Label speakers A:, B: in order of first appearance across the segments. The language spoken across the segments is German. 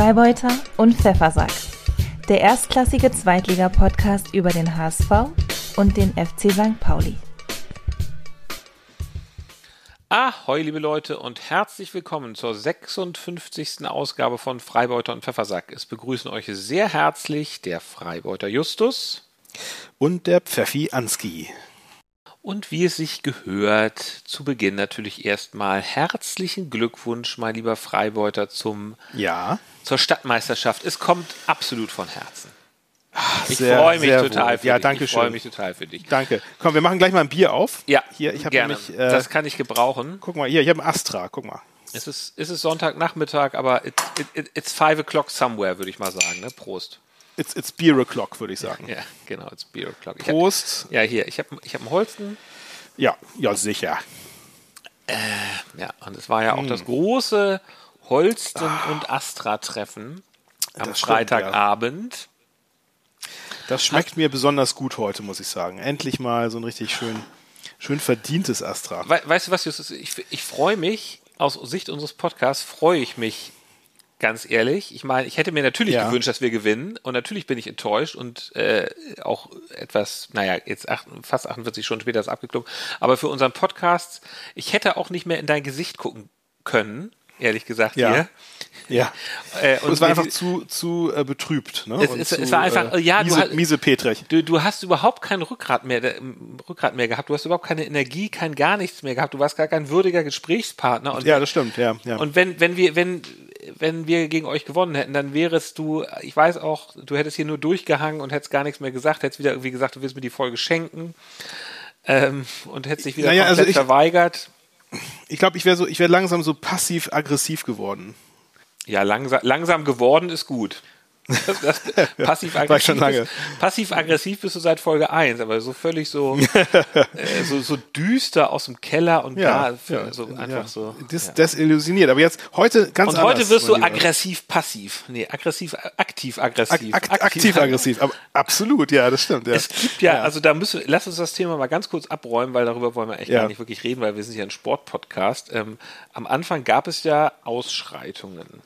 A: Freibeuter und Pfeffersack. Der erstklassige Zweitliga-Podcast über den HSV und den FC St. Pauli.
B: Ahoi, liebe Leute, und herzlich willkommen zur 56. Ausgabe von Freibeuter und Pfeffersack. Es begrüßen euch sehr herzlich der Freibeuter Justus
C: und der Pfeffi Anski.
B: Und wie es sich gehört, zu Beginn natürlich erstmal herzlichen Glückwunsch, mein lieber Freibeuter, zum,
C: ja.
B: zur Stadtmeisterschaft. Es kommt absolut von Herzen.
C: Ich freue mich total wohl.
B: für ja, dich. Danke ich freue mich total für dich.
C: Danke. Komm, wir machen gleich mal ein Bier auf.
B: Ja,
C: hier, ich
B: gerne. Nämlich, äh, das kann ich gebrauchen.
C: Guck mal, hier, ich habe ein Astra, guck mal.
B: Es ist, es ist Sonntagnachmittag, aber it, it, it's five o'clock somewhere, würde ich mal sagen. Ne? Prost.
C: It's, it's beer o'clock, würde ich sagen.
B: Ja, genau, it's beer o'clock.
C: Prost.
B: Hab, ja, hier, ich habe ich hab einen Holsten.
C: Ja, ja, sicher.
B: Äh, ja, und es war ja auch hm. das große Holsten- ah. und Astra-Treffen am Freitagabend. Ja.
C: Das schmeckt Hast, mir besonders gut heute, muss ich sagen. Endlich mal so ein richtig schön, schön verdientes Astra.
B: We weißt du was, Justus? Ich, ich freue mich, aus Sicht unseres Podcasts, freue ich mich ganz ehrlich. Ich meine, ich hätte mir natürlich ja. gewünscht, dass wir gewinnen und natürlich bin ich enttäuscht und äh, auch etwas, naja, jetzt acht, fast 48 Stunden später ist abgeklungen. Aber für unseren Podcast, ich hätte auch nicht mehr in dein Gesicht gucken können, ehrlich gesagt
C: ja.
B: hier.
C: Ja. Äh, und es war einfach zu, zu äh, betrübt. Ne?
B: Es, es, zu, es, war einfach, äh, ja,
C: miese, du, miese Petrich.
B: Du, du hast überhaupt kein Rückgrat mehr, Rückgrat mehr gehabt. Du hast überhaupt keine Energie, kein gar nichts mehr gehabt. Du warst gar kein würdiger Gesprächspartner. Und,
C: ja, das stimmt, ja, ja.
B: Und wenn, wenn wir, wenn, wenn wir gegen euch gewonnen hätten, dann wärest du, ich weiß auch, du hättest hier nur durchgehangen und hättest gar nichts mehr gesagt, hättest wieder irgendwie gesagt, du willst mir die Folge schenken ähm, und hättest dich wieder
C: naja,
B: komplett
C: also ich,
B: verweigert.
C: Ich glaube, ich wäre so, ich wäre langsam so passiv-aggressiv geworden.
B: Ja, langsam, langsam geworden ist gut. Das, das Passiv-aggressiv passiv -aggressiv bist du seit Folge 1, aber so völlig so, äh, so, so düster aus dem Keller und
C: ja,
B: da ja, so einfach ja. so.
C: Dis, ja. Desillusioniert. Aber jetzt heute ganz
B: und
C: anders.
B: Und heute wirst du aggressiv-passiv. Nee, aggressiv-aktiv-aggressiv.
C: Aktiv-aggressiv, aber absolut, ja, das stimmt. Ja.
B: Es gibt ja, also da müssen wir, lass uns das Thema mal ganz kurz abräumen, weil darüber wollen wir echt gar nicht wirklich reden, weil wir sind ja ein Sportpodcast. Ähm, am Anfang gab es ja Ausschreitungen.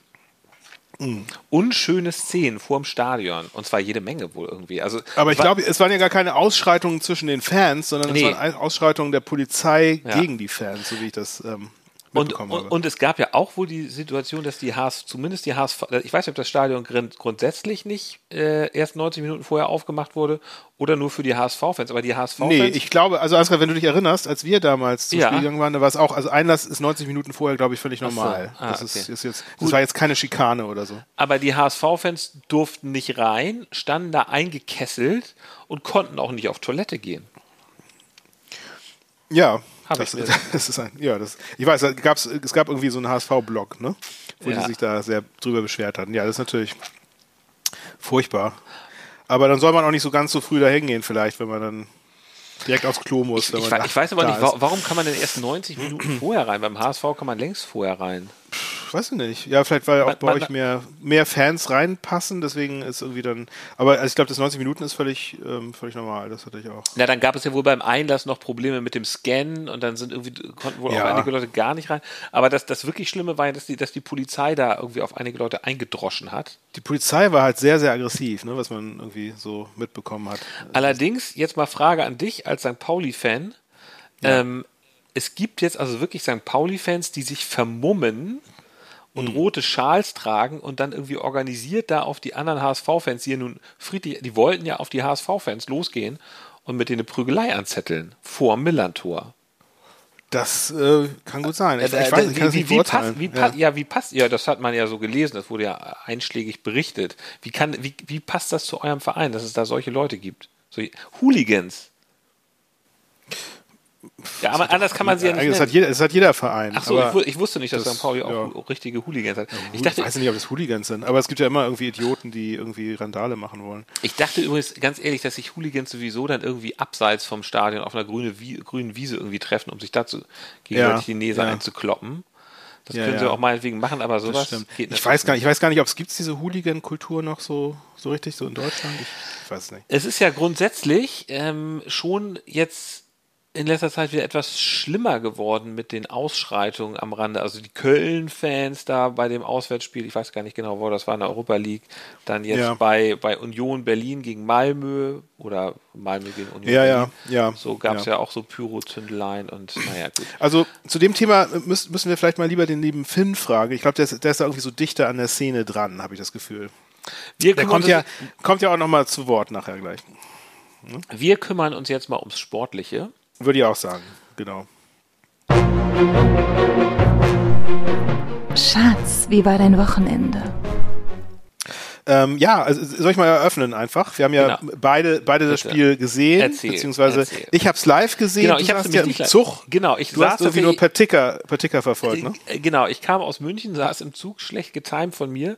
B: Mhm. Unschöne Szenen vorm Stadion. Und zwar jede Menge wohl irgendwie. Also,
C: Aber ich glaube, es waren ja gar keine Ausschreitungen zwischen den Fans, sondern nee. es waren Ausschreitungen der Polizei ja. gegen die Fans, so wie ich das ähm,
B: und, und, und, es gab ja auch wohl die Situation, dass die HSV, zumindest die HSV, ich weiß nicht, ob das Stadion grundsätzlich nicht äh, erst 90 Minuten vorher aufgemacht wurde oder nur für die HSV-Fans, aber die HSV-Fans.
C: Nee, ich glaube, also Ansgar, wenn du dich erinnerst, als wir damals zum ja. Spiel gegangen waren, da war es auch, also Einlass ist 90 Minuten vorher, glaube ich, völlig normal. So. Ah, das, okay. ist, ist, jetzt, das war jetzt keine Schikane oder so.
B: Aber die HSV-Fans durften nicht rein, standen da eingekesselt und konnten auch nicht auf Toilette gehen.
C: Ja, habe ich. Das, das ist ein, ja, das, ich weiß, gab's, es gab irgendwie so einen HSV-Blog, ne? wo ja. die sich da sehr drüber beschwert hatten. Ja, das ist natürlich furchtbar. Aber dann soll man auch nicht so ganz so früh dahin gehen, vielleicht, wenn man dann direkt aufs Klo muss.
B: Ich, ich, ich weiß aber nicht, ist. warum kann man denn erst 90 Minuten vorher rein? Beim HSV kann man längst vorher rein.
C: Weiß ich nicht. Ja, vielleicht weil auch man, bei man, euch mehr, mehr Fans reinpassen, deswegen ist irgendwie dann. Aber also ich glaube, das 90 Minuten ist völlig, ähm, völlig normal. Das hatte ich auch.
B: Na, dann gab es ja wohl beim Einlass noch Probleme mit dem Scannen und dann sind irgendwie konnten wohl ja. auch einige Leute gar nicht rein. Aber das, das wirklich Schlimme war ja, dass die, dass die Polizei da irgendwie auf einige Leute eingedroschen hat.
C: Die Polizei war halt sehr, sehr aggressiv, ne, was man irgendwie so mitbekommen hat.
B: Allerdings, jetzt mal Frage an dich als St. Pauli-Fan. Ja. Ähm, es gibt jetzt also wirklich St. Pauli-Fans, die sich vermummen und mhm. rote Schals tragen und dann irgendwie organisiert da auf die anderen HSV-Fans, die nun friedlich, die wollten ja auf die HSV-Fans losgehen und mit denen eine Prügelei anzetteln vor Millantor.
C: Das äh, kann gut sein.
B: Ich, ich weiß, ich kann wie, wie, passt, wie ja. ja. wie passt, ja, das hat man ja so gelesen, das wurde ja einschlägig berichtet. Wie, kann, wie, wie passt das zu eurem Verein, dass es da solche Leute gibt? So Hooligans. Ja, aber anders kann man sie ja nicht.
C: Es hat, jeder, es hat jeder Verein.
B: Ach so, ich, ich, wusste nicht, dass das, St. Pauli auch ja. richtige Hooligans hat.
C: Ich dachte, ich weiß nicht, ob es Hooligans sind, aber es gibt ja immer irgendwie Idioten, die irgendwie Randale machen wollen.
B: Ich dachte übrigens ganz ehrlich, dass sich Hooligans sowieso dann irgendwie abseits vom Stadion auf einer grüne, grünen Wiese irgendwie treffen, um sich dazu gegenseitig ja, die Nase ja. einzukloppen. Das ja, können sie auch meinetwegen machen, aber sowas
C: geht nicht. Ich weiß, gar nicht, ich weiß gar nicht, ob es gibt diese Hooligan-Kultur noch so, so richtig, so in Deutschland. Ich, ich weiß es nicht.
B: Es ist ja grundsätzlich ähm, schon jetzt in letzter Zeit wieder etwas schlimmer geworden mit den Ausschreitungen am Rande. Also die Köln-Fans da bei dem Auswärtsspiel, ich weiß gar nicht genau, wo das war in der Europa League, dann jetzt ja. bei, bei Union Berlin gegen Malmö oder Malmö gegen Union
C: ja,
B: Berlin.
C: Ja, ja.
B: So gab es ja. ja. auch so Pyro-Zündeleien und naja, gut.
C: Also zu dem Thema müssen, müssen wir vielleicht mal lieber den lieben Finn fragen. Ich glaube, der, der ist da irgendwie so dichter an der Szene dran, habe ich das Gefühl. Wir der kommt ja, kommt ja auch nochmal zu Wort nachher gleich.
B: Hm? Wir kümmern uns jetzt mal ums Sportliche.
C: Würde ich auch sagen, genau.
A: Schatz, wie war dein Wochenende?
C: Ähm, ja, also soll ich mal eröffnen einfach? Wir haben ja genau. beide, beide das Spiel gesehen, erzähl, beziehungsweise erzähl. ich habe es live gesehen.
B: Genau, ich habe es ja im
C: Zug.
B: Genau, ich
C: du saß hast irgendwie nur per Ticker, per Ticker verfolgt, ne?
B: Äh, genau, ich kam aus München, saß im Zug, schlecht getimt von mir,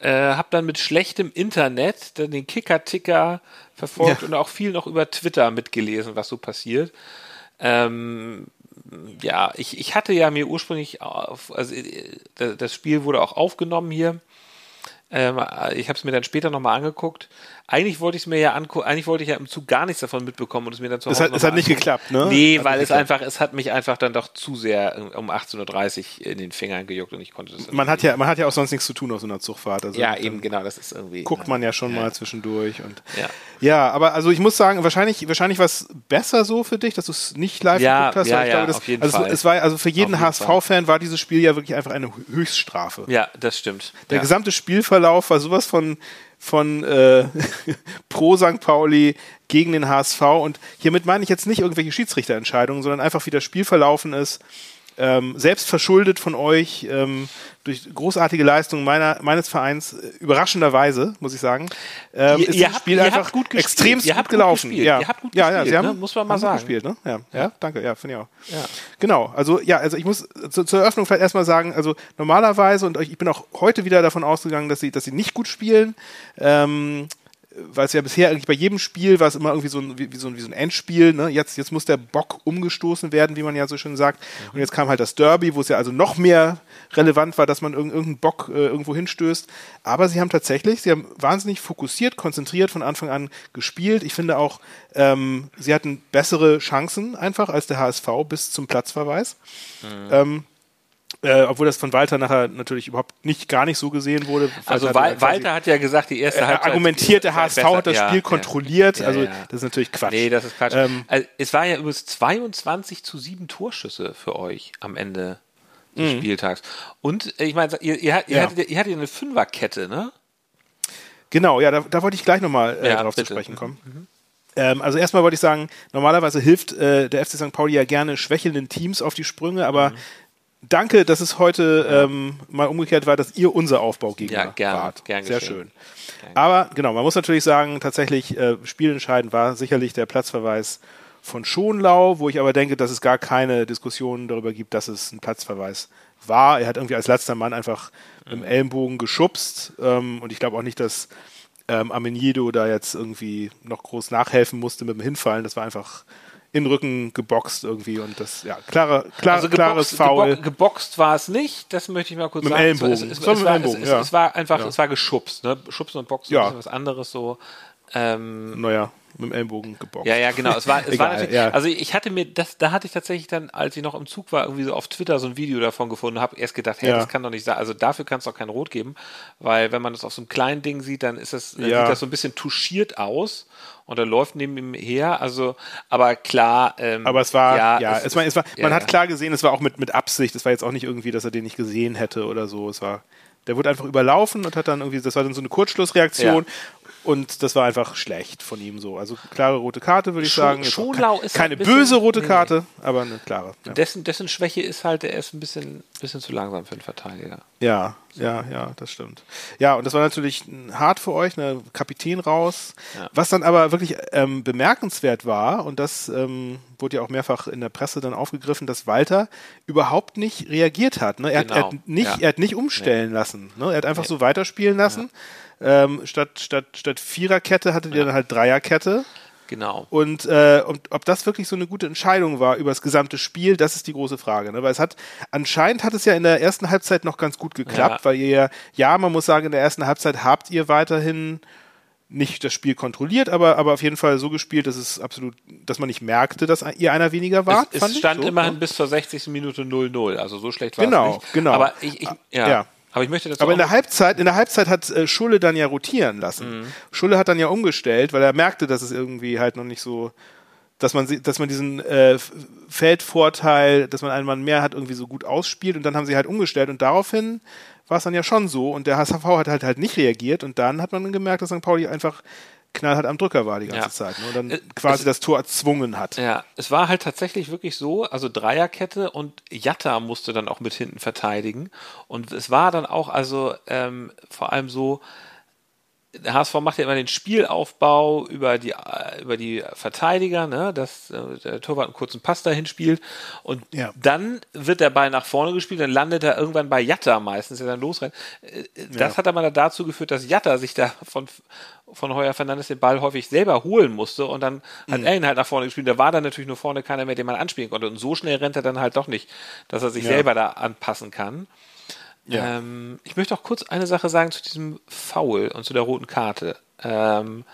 B: äh, habe dann mit schlechtem Internet dann den Kicker-Ticker verfolgt ja. und auch viel noch über Twitter mitgelesen, was so passiert. Ähm, ja, ich, ich hatte ja mir ursprünglich, auf, also äh, das Spiel wurde auch aufgenommen hier. Ähm, ich habe es mir dann später nochmal angeguckt eigentlich wollte ich es mir ja angucken, eigentlich wollte ich ja im Zug gar nichts davon mitbekommen und es mir dann zu
C: Hause. Es hat, es hat nicht geklappt, ne?
B: Nee,
C: hat
B: weil es einfach, es hat mich einfach dann doch zu sehr um 18.30 Uhr in den Fingern gejuckt und ich konnte das.
C: Man hat ja, man hat ja auch sonst nichts zu tun auf so einer Zugfahrt.
B: Also ja, eben, genau, das ist irgendwie.
C: Guckt man ja schon ja. mal zwischendurch und.
B: Ja.
C: ja, aber also ich muss sagen, wahrscheinlich, wahrscheinlich war es besser so für dich, dass du es nicht live
B: ja,
C: geguckt hast.
B: Ja, ja,
C: glaube, das,
B: auf jeden
C: also
B: Fall.
C: Es war, also für jeden HSV-Fan war dieses Spiel ja wirklich einfach eine Höchststrafe.
B: Ja, das stimmt.
C: Der gesamte Spielverlauf war sowas von von äh, pro St. Pauli gegen den HSV. Und hiermit meine ich jetzt nicht irgendwelche Schiedsrichterentscheidungen, sondern einfach, wie das Spiel verlaufen ist ähm, selbst verschuldet von euch ähm, durch großartige Leistungen meiner, meines Vereins, äh, überraschenderweise, muss ich sagen, ähm,
B: ihr,
C: ist
B: ihr
C: das Spiel
B: habt,
C: einfach
B: gut
C: extrem
B: gut,
C: gut gelaufen.
B: Gut
C: ja.
B: Ihr habt gut
C: ja,
B: gespielt,
C: ja, sie haben,
B: ne? muss man mal sagen.
C: gespielt, ne? Ja, ja, ja danke, ja, finde ich auch.
B: Ja.
C: Genau, also ja, also ich muss zu, zur Eröffnung vielleicht erstmal sagen, also normalerweise, und ich bin auch heute wieder davon ausgegangen, dass sie, dass sie nicht gut spielen, ähm, weil es ja bisher eigentlich bei jedem Spiel war es immer irgendwie so ein, wie, so ein, wie so ein Endspiel. Ne? Jetzt, jetzt muss der Bock umgestoßen werden, wie man ja so schön sagt. Mhm. Und jetzt kam halt das Derby, wo es ja also noch mehr relevant war, dass man irgendeinen Bock äh, irgendwo hinstößt. Aber sie haben tatsächlich, sie haben wahnsinnig fokussiert, konzentriert von Anfang an gespielt. Ich finde auch, ähm, sie hatten bessere Chancen einfach als der HSV bis zum Platzverweis. Mhm. Ähm, äh, obwohl das von Walter nachher natürlich überhaupt nicht gar nicht so gesehen wurde.
B: Also Walter, Walter hat ja gesagt, die erste Halbzeit.
C: Argumentiert, der HSV besser. hat das Spiel ja, kontrolliert.
B: Ja,
C: also
B: ja.
C: das ist natürlich Quatsch.
B: Nee, das ist Quatsch. Ähm, also, es war ja übrigens 22 zu 7 Torschüsse für euch am Ende des mhm. Spieltags. Und ich meine, ihr, ihr, ihr, hattet, ihr hattet eine Fünferkette, ne?
C: Genau, ja, da, da wollte ich gleich nochmal äh, drauf bitte. zu sprechen kommen. Mhm. Ähm, also erstmal wollte ich sagen, normalerweise hilft äh, der FC St. Pauli ja gerne schwächelnden Teams auf die Sprünge, aber mhm danke, dass es heute ähm, mal umgekehrt war, dass ihr unser Aufbaugegner ja,
B: gern,
C: wart.
B: Gern
C: Sehr schön. Gern. Aber genau, man muss natürlich sagen, tatsächlich äh, spielentscheidend war sicherlich der Platzverweis von Schonlau, wo ich aber denke, dass es gar keine Diskussion darüber gibt, dass es ein Platzverweis war. Er hat irgendwie als letzter Mann einfach mhm. im Ellenbogen geschubst ähm, und ich glaube auch nicht, dass ähm, Amenido da jetzt irgendwie noch groß nachhelfen musste mit dem Hinfallen. Das war einfach in den Rücken geboxt irgendwie und das, ja, klare, klar, also klares Foul.
B: Gebo geboxt war es nicht, das möchte ich mal kurz
C: mit
B: sagen.
C: Ellenbogen.
B: Es, es, es, es, war, Ellenbogen, ja. war, einfach, ja. es war geschubst, ne? Schubsen und Boxen
C: ja.
B: ist was anderes so. Ähm,
C: naja, mit dem Ellenbogen geboxt.
B: Ja, ja, genau. Es war, es
C: Egal,
B: war natürlich,
C: ja.
B: also ich hatte mir, das, da hatte ich tatsächlich dann, als ich noch im Zug war, irgendwie so auf Twitter so ein Video davon gefunden, habe erst gedacht, hey,
C: Ja.
B: das kann doch nicht sein. Also dafür kann es doch kein Rot geben, weil wenn man das auf so einem kleinen Ding sieht, dann ist das, dann
C: Ja.
B: sieht das so ein bisschen touchiert aus und er läuft neben ihm her. Also, aber klar. Ähm,
C: Aber es war, ja,
B: ja
C: es, es, war, es war,
B: ja,
C: man hat
B: ja.
C: klar gesehen, es war auch mit, mit Absicht. Es war jetzt auch nicht irgendwie, dass er den nicht gesehen hätte oder so. Es war, der wurde einfach überlaufen und hat dann irgendwie, das war dann so eine Kurzschlussreaktion. Und das war einfach schlecht von ihm so. Also klare rote Karte, würde ich
B: Scho-
C: sagen. Ke-
B: ist
C: keine
B: ein bisschen-
C: böse rote
B: nee,
C: Karte, aber eine klare. Ja.
B: Dessen, dessen Schwäche ist halt, er ist ein bisschen, bisschen zu langsam für einen Verteidiger.
C: Ja, ja, ja, das stimmt. Ja, und das war natürlich hart für euch, ne, Kapitän raus.
B: Ja.
C: Was dann aber wirklich ähm, bemerkenswert war, und das ähm, wurde ja auch mehrfach in der Presse dann aufgegriffen, dass Walter überhaupt nicht reagiert hat. Ne? Er, hat, er,
B: Genau,
C: hat nicht,
B: ja.
C: er hat nicht umstellen lassen. Ne? Er hat einfach
B: Nee.
C: so weiterspielen lassen. Ähm, statt, statt, statt Viererkette hattet ihr dann halt Dreierkette.
B: Genau.
C: Und, äh, und ob das wirklich so eine gute Entscheidung war über das gesamte Spiel, das ist die große Frage. Ne? Weil es hat, anscheinend hat es ja in der ersten Halbzeit noch ganz gut geklappt,
B: Ja.
C: weil ihr ja, ja, man muss sagen, in der ersten Halbzeit habt ihr weiterhin nicht das Spiel kontrolliert, aber, aber auf jeden Fall so gespielt, dass es absolut, dass man nicht merkte, dass ihr einer weniger war.
B: Es, es stand so, immerhin ja. bis zur 60. Minute 0-0, also so schlecht
C: war
B: genau,
C: es nicht. Genau, genau.
B: Aber ich, ich ja. ja. Aber ich möchte dazu
C: Aber in der Halbzeit, in der Halbzeit hat äh, Schulle dann ja rotieren lassen. Mhm. Schulle hat dann ja umgestellt, weil er merkte, dass es irgendwie halt noch nicht so, dass man, dass man diesen äh, Feldvorteil, dass man einen Mann mehr hat, irgendwie so gut ausspielt und dann haben sie halt umgestellt und daraufhin war es dann ja schon so und der HSV hat halt halt nicht reagiert und dann hat man gemerkt, dass St. Pauli einfach knallhart am Drücker war die ganze ja. Zeit ne? und dann äh, quasi es, das Tor erzwungen hat.
B: Ja, es war halt tatsächlich wirklich so, also Dreierkette und Jatta musste dann auch mit hinten verteidigen und es war dann auch also ähm, vor allem so, der HSV macht ja immer den Spielaufbau über die, über die Verteidiger, ne, dass äh, der Torwart einen kurzen Pass dahin spielt und ja. dann wird der Ball nach vorne gespielt, dann landet er irgendwann bei Jatta meistens, der dann losrennt. Äh, das ja. hat aber dazu geführt, dass Jatta sich da von, von Heuer Fernandes den Ball häufig selber holen musste und dann hat mhm. er ihn halt nach vorne gespielt. Da war dann natürlich nur vorne keiner mehr, den man anspielen konnte und so schnell rennt er dann halt doch nicht, dass er sich ja. selber da anpassen kann. Ja. Ähm, ich möchte auch kurz eine Sache sagen zu diesem Foul und zu der roten Karte. Ähm,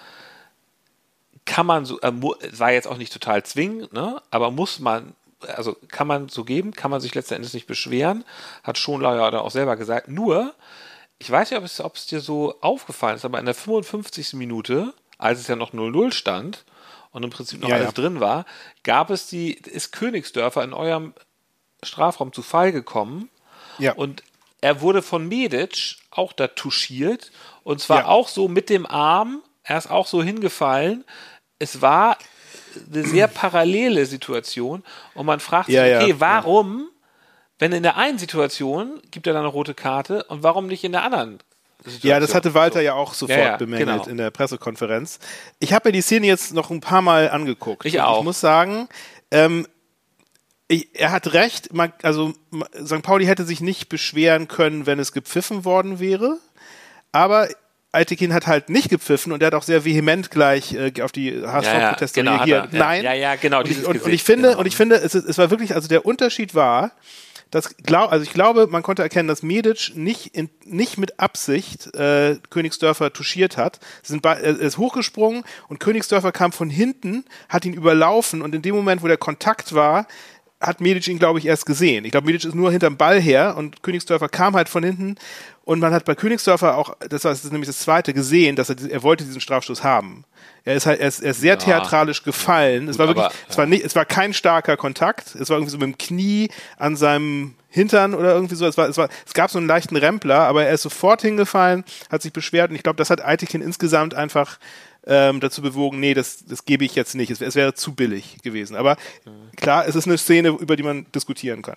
B: kann man so, äh, war jetzt auch nicht total zwingend, ne? aber muss man, also kann man so geben, kann man sich letzten Endes nicht beschweren, hat Schonlau ja auch selber gesagt. Nur, ich weiß nicht, ob es, ob es dir so aufgefallen ist, aber in der 55. Minute, als es ja noch 0-0 stand und im Prinzip noch ja, alles ja. drin war, gab es die, ist Königsdörfer in eurem Strafraum zu Fall gekommen. Ja. Und er wurde von Medic auch da touchiert und zwar ja. auch so mit dem Arm. Er ist auch so hingefallen. Es war eine sehr parallele Situation und man fragt sich, ja, okay, warum, wenn in der einen Situation gibt er dann eine rote Karte und warum nicht in der anderen?
C: Situation? Ja, das hatte Walter ja auch sofort bemängelt genau. in der Pressekonferenz. Ich habe mir die Szene jetzt noch ein paar Mal angeguckt.
B: Ich auch.
C: Ich muss sagen, ähm, ich, er hat recht, man, also St. Pauli hätte sich nicht beschweren können, wenn es gepfiffen worden wäre. Aber Altekin hat halt nicht gepfiffen und er hat auch sehr vehement gleich äh, auf die HSV-Proteste
B: ja, ja, genau,
C: reagiert.
B: Er,
C: Nein.
B: Ja, ja, genau.
C: Und ich, und, und ich finde, genau. und ich finde, es, es war wirklich, also der Unterschied war, das glaub, also ich glaube, man konnte erkennen, dass Medic nicht, in, nicht mit Absicht äh, Königsdörfer touchiert hat. Sind er ist hochgesprungen und Königsdörfer kam von hinten, hat ihn überlaufen und in dem Moment, wo der Kontakt war, hat Medic ihn, glaube ich, erst gesehen. Ich glaube, Medic ist nur hinterm Ball her und Königsdörfer kam halt von hinten und man hat bei Königsdörfer auch, das war das nämlich das zweite, gesehen, dass er, er wollte diesen Strafstoß haben. Er ist halt, er ist, er ist sehr ja. theatralisch gefallen. Es war wirklich, aber, es war nicht, es war kein starker Kontakt. Es war irgendwie so mit dem Knie an seinem Hintern oder irgendwie so. Es war, es war, es gab so einen leichten Rempler, aber er ist sofort hingefallen, hat sich beschwert und ich glaube, das hat Eitekin insgesamt einfach ähm, dazu bewogen, nee, das, das gebe ich jetzt nicht. Es, es wäre zu billig gewesen. Aber klar, es ist eine Szene, über die man diskutieren kann.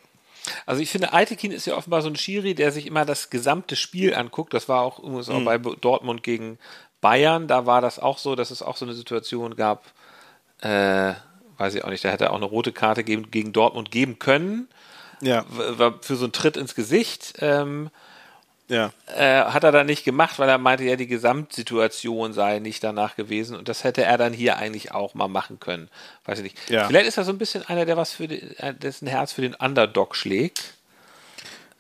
B: Also ich finde, Eitekin ist ja offenbar so ein Schiri, der sich immer das gesamte Spiel anguckt. Das war auch übrigens auch mhm. bei Dortmund gegen Bayern. Da war das auch so, dass es auch so eine Situation gab, äh, weiß ich auch nicht, da hätte er auch eine rote Karte gegen, gegen Dortmund geben können. Ja. War für so einen Tritt ins Gesicht. Ähm, ja. Äh, hat er dann nicht gemacht, weil er meinte, ja, die Gesamtsituation sei nicht danach gewesen und das hätte er dann hier eigentlich auch mal machen können. Weiß ich nicht. Ja. Vielleicht ist er so ein bisschen einer, der was für die, äh, dessen Herz für den Underdog schlägt.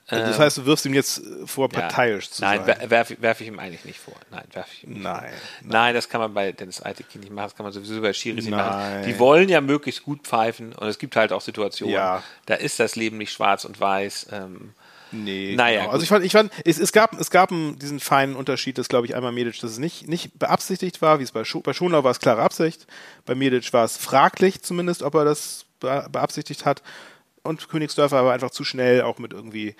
C: Das ähm, heißt, du wirfst ihm jetzt vor, parteiisch ja. zu
B: Nein,
C: sein.
B: Nein, werfe werf ich ihm eigentlich nicht vor. Nein, werfe ich ihm
C: nein,
B: nein. Nein, das kann man bei Dennis Eitekin nicht machen. Das kann man sowieso bei Schiris nicht machen. Die wollen ja möglichst gut pfeifen und es gibt halt auch Situationen, ja. da ist das Leben nicht schwarz und weiß. Ähm,
C: Nee, naja. Genau. Also ich fand, ich fand es, es, gab, es gab diesen feinen Unterschied, dass, glaube ich, einmal Medic, dass es nicht, nicht beabsichtigt war, wie es bei, Scho bei Schonlau war es klare Absicht, bei Medic war es fraglich zumindest, ob er das beabsichtigt hat und Königsdörfer war einfach zu schnell auch mit irgendwie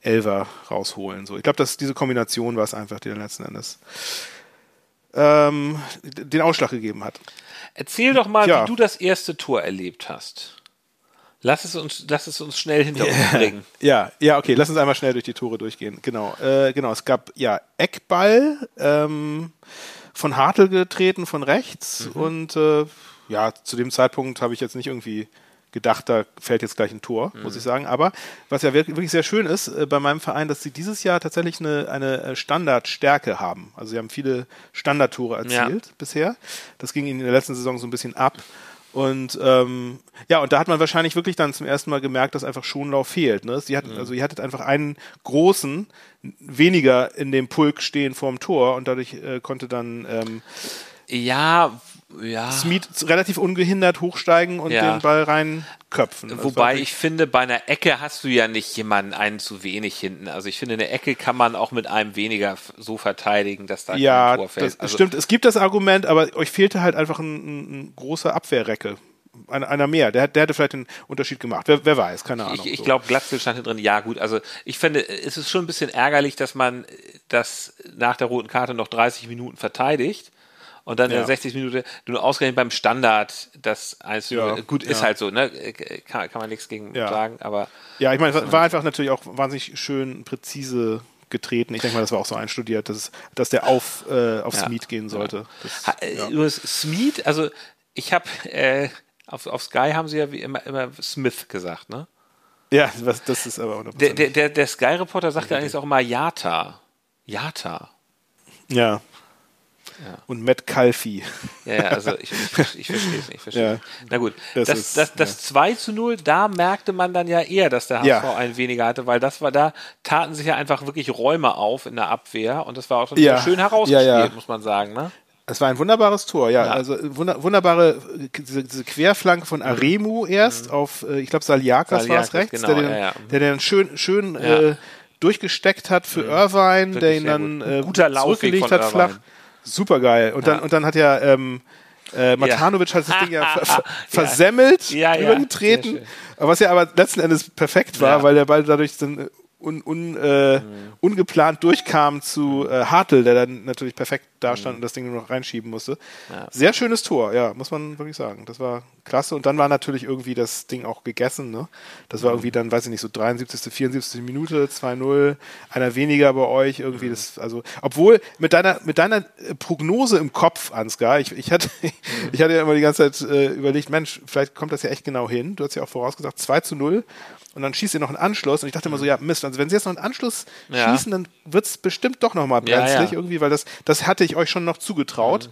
C: Elver rausholen. So. Ich glaube, dass diese Kombination war es einfach, die dann letzten Endes ähm, den Ausschlag gegeben hat.
B: Erzähl doch mal, ja. wie du das erste Tor erlebt hast. Lass es uns, lass es uns schnell hinter uns bringen.
C: Ja, ja, okay, lass uns einmal schnell durch die Tore durchgehen. Genau, äh, genau. Es gab ja Eckball ähm, von Hartl getreten von rechts mhm. und äh, ja, zu dem Zeitpunkt habe ich jetzt nicht irgendwie gedacht, da fällt jetzt gleich ein Tor, mhm. muss ich sagen. Aber was ja wirklich sehr schön ist äh, bei meinem Verein, dass sie dieses Jahr tatsächlich eine, eine äh, Standardstärke haben. Also sie haben viele Standardtore erzielt ja. bisher. Das ging ihnen in der letzten Saison so ein bisschen ab. Und ähm, ja, und da hat man wahrscheinlich wirklich dann zum ersten Mal gemerkt, dass einfach Schonlauf fehlt. Ne? Sie hatten, mhm. Also ihr hattet einfach einen großen weniger in dem Pulk stehen vorm Tor und dadurch äh, konnte dann ähm,
B: ja, ja.
C: Smith relativ ungehindert hochsteigen und ja. den Ball reinköpfen.
B: Das Wobei ich finde, bei einer Ecke hast du ja nicht jemanden einen zu wenig hinten. Also ich finde, eine Ecke kann man auch mit einem weniger so verteidigen, dass da
C: ja, kein Tor fällt. Das also stimmt, es gibt das Argument, aber euch fehlte halt einfach ein, ein großer Abwehrrecke. Einer, einer mehr, der, der hätte vielleicht den Unterschied gemacht. Wer, wer weiß, keine Ahnung.
B: Ich, ich so. glaube, Glatzel stand hier drin. Ja, gut. Also ich finde, es ist schon ein bisschen ärgerlich, dass man das nach der roten Karte noch 30 Minuten verteidigt und dann ja. in der 60 Minute, du nur ausgerechnet beim Standard, das eins ja, gut ist ja. halt so, ne? Kann, kann man nichts gegen sagen, aber.
C: Ja, ich meine, es war einfach natürlich auch wahnsinnig schön präzise getreten. Ich denke mal, das war auch so einstudiert, dass, dass der auf, äh, auf Smith gehen sollte. Das,
B: ha, ja. Smith, also ich habe äh, auf, auf Sky haben sie ja wie immer, immer Smith gesagt, ne?
C: Ja, was, das ist aber 100%.
B: Der, der, der Sky-Reporter sagt ja eigentlich auch immer Yata. Yata.
C: Ja. Ja. Und Matt Calfi.
B: Ja, ja, also ich, ich, ich verstehe es nicht. Verstehe ja, Na gut, das, das, ist, das, das ja. 2 zu 0, da merkte man dann ja eher, dass der HSV ja. einen weniger hatte, weil das war, da taten sich ja einfach wirklich Räume auf in der Abwehr und das war auch ja. schön herausgespielt, muss man sagen. Ne?
C: Es war ein wunderbares Tor, ja. Also wunder, wunderbare diese, diese, Querflanke von Aremu erst mhm. auf, äh, ich glaube, Saliakas war es rechts, genau, der, den, ja, der den schön, schön äh, durchgesteckt hat für mhm. Irvine, der ihn dann äh,
B: guter
C: zurückgelegt hat, flach. Super geil. Und dann, und dann hat ja ähm, äh, Matanovic hat das Ding ja ver versemmelt, ja, ja, übergetreten. Was ja aber letzten Endes perfekt war, weil der Ball dadurch dann un, un, äh, mhm. ungeplant durchkam zu äh, Hartl, der dann natürlich perfekt dastand mhm. und das Ding nur noch reinschieben musste. Ja. Sehr schönes Tor, ja, muss man wirklich sagen. Das war klasse. Und dann war natürlich irgendwie das Ding auch gegessen. Ne? Das war mhm. irgendwie dann, weiß ich nicht, so 73., 74. Minute, 2-0, einer weniger bei euch irgendwie. Mhm. Das, also, obwohl mit deiner, mit deiner äh, Prognose im Kopf, Ansgar, ich, ich, hatte, mhm. ich hatte ja immer die ganze Zeit äh, überlegt, Mensch, vielleicht kommt das ja echt genau hin. Du hast ja auch vorausgesagt, 2 zu 0 und dann schießt ihr noch einen Anschluss. Und ich dachte immer so, ja, Mist, also wenn sie jetzt noch einen Anschluss ja. schießen, dann wird es bestimmt doch nochmal brenzlig ja, ja. irgendwie, weil das, das hatte ich euch schon noch zugetraut.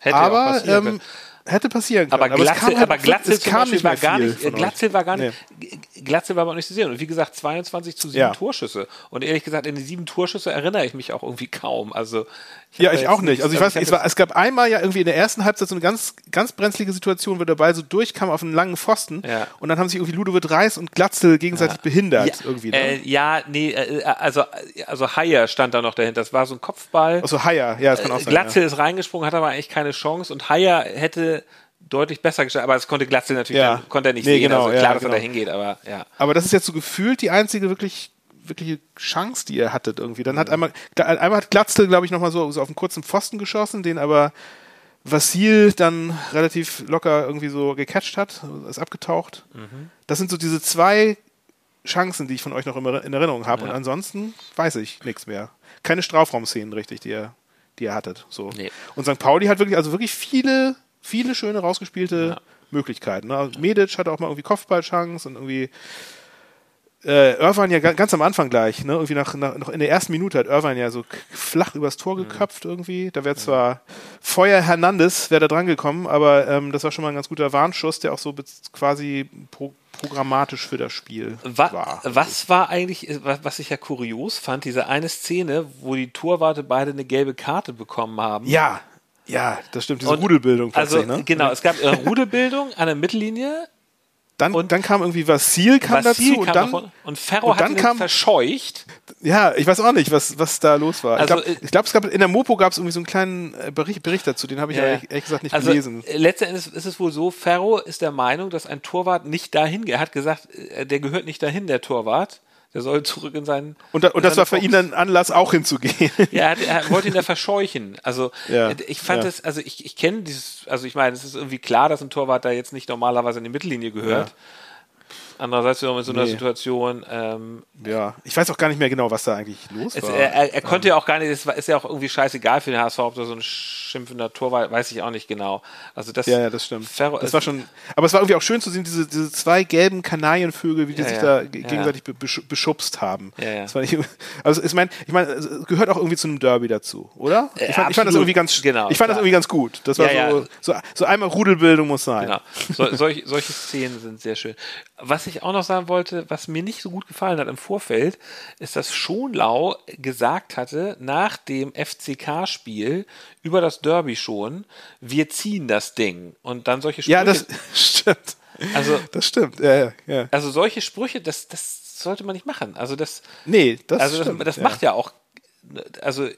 B: Hätte aber ähm,
C: hätte passieren
B: können. Aber, aber Glatze, halt, aber Glatze es kam nicht war gar nicht, Glatze war gar nicht, nee. Glatze war aber auch nicht zu sehen. Und wie gesagt, 22 zu 7 ja. Torschüsse. Und ehrlich gesagt, in die sieben Torschüsse erinnere ich mich auch irgendwie kaum. Also
C: ich ja, ich auch nicht. Also ich weiß, es, war, es gab einmal ja irgendwie in der ersten Halbzeit so eine ganz, ganz brenzlige Situation, wo der Ball so durchkam auf einen langen Pfosten ja. und dann haben sich irgendwie Ludovic Reis und Glatzel gegenseitig ja. behindert
B: ja,
C: irgendwie.
B: Ne? Äh, ja, nee, äh, also, also Haier stand da noch dahinter. Das war so ein Kopfball.
C: Also Haier, ja, das kann auch sein.
B: Glatzel ist reingesprungen, hat aber eigentlich keine Chance und Haier hätte deutlich besser gestellt, aber es konnte Glatzel natürlich ja. dann, konnte er nicht nee, sehen,
C: genau,
B: also klar,
C: dass
B: genau. er da hingeht, aber ja.
C: Aber das ist jetzt so gefühlt die einzige wirklich wirkliche Chance, die ihr hattet irgendwie. Dann hat einmal, einmal hat Glatzel, glaube ich, nochmal so, so auf einen kurzen Pfosten geschossen, den aber Vassil dann relativ locker irgendwie so gecatcht hat, ist abgetaucht. Mhm. Das sind so diese zwei Chancen, die ich von euch noch in Erinnerung habe. Ja. Und ansonsten weiß ich nichts mehr. Keine Strafraumszenen richtig, die ihr, die ihr hattet. So. Nee. Und St. Pauli hat wirklich, also wirklich viele, viele schöne rausgespielte ja. Möglichkeiten. Ne? Also Medic hatte auch mal irgendwie Kopfballchance und irgendwie äh, Irvine ja ganz am Anfang gleich, ne? Irgendwie nach, nach, noch in der ersten Minute hat Irvine ja so flach übers Tor mhm. geköpft mhm. irgendwie. Da wäre zwar Feuer Hernandez wäre da dran gekommen, aber ähm, das war schon mal ein ganz guter Warnschuss, der auch so quasi pro programmatisch für das Spiel
B: Wa
C: war.
B: Was war eigentlich, was ich ja kurios fand, diese eine Szene, wo die Torwarte beide eine gelbe Karte bekommen haben.
C: Ja, ja, das stimmt, diese und, Rudelbildung.
B: Also, ne? genau, es gab äh, Rudelbildung an der Mittellinie
C: dann, und dann kam irgendwie Vassil kam Vassil dazu kam und dann
B: und Ferro und dann hat ihn kam, verscheucht.
C: Ja, ich weiß auch nicht, was, was da los war. Also, ich glaube, glaub, es gab in der Mopo gab es irgendwie so einen kleinen äh, Bericht, Bericht dazu, den habe ich ja, aber ehrlich gesagt nicht also, gelesen.
B: Äh, Letztendlich ist es wohl so, Ferro ist der Meinung, dass ein Torwart nicht dahin geht. Er hat gesagt, äh, der gehört nicht dahin, der Torwart. Der soll zurück in seinen.
C: Und, da, und das war für ihn dann Anlass, auch hinzugehen.
B: Ja, er, er wollte ihn da verscheuchen. Also ja, ich fand ja. das, also ich, ich kenne dieses, also ich meine, es ist irgendwie klar, dass ein Torwart da jetzt nicht normalerweise in die Mittellinie gehört. Ja Andererseits wiederum in so einer nee. Situation. Ähm,
C: ja, ich weiß auch gar nicht mehr genau, was da eigentlich los
B: es,
C: war.
B: Er, er, er konnte ja auch gar nicht, es ist ja auch irgendwie scheißegal für den HSV, ob da so ein schimpfender Tor war, weiß ich auch nicht genau. Also das,
C: ja, ja, das stimmt. Ferro, das war schon, aber es war irgendwie auch schön zu sehen, diese, diese zwei gelben Kanarienvögel, wie die ja, sich ja, da gegenseitig beschubst haben. Ja, ja. Das war nicht, also ich meine, ich meine, es gehört auch irgendwie zu einem Derby dazu, oder? Ich fand, ich fand das irgendwie ganz, genau, ich fand das irgendwie ganz gut. Das war so, so, so einmal Rudelbildung muss sein. Genau.
B: So, solch, solche Szenen sind sehr schön. Was ich auch noch sagen wollte, was mir nicht so gut gefallen hat im Vorfeld, ist, dass Schonlau gesagt hatte, nach dem FCK-Spiel über das Derby schon, wir ziehen das Ding. Und dann solche
C: Sprüche. Ja, das stimmt. Also, das stimmt, ja, ja, ja.
B: Also solche Sprüche, das, das sollte man nicht machen. Also das.
C: Nee, das
B: Also das, das macht ja auch. Also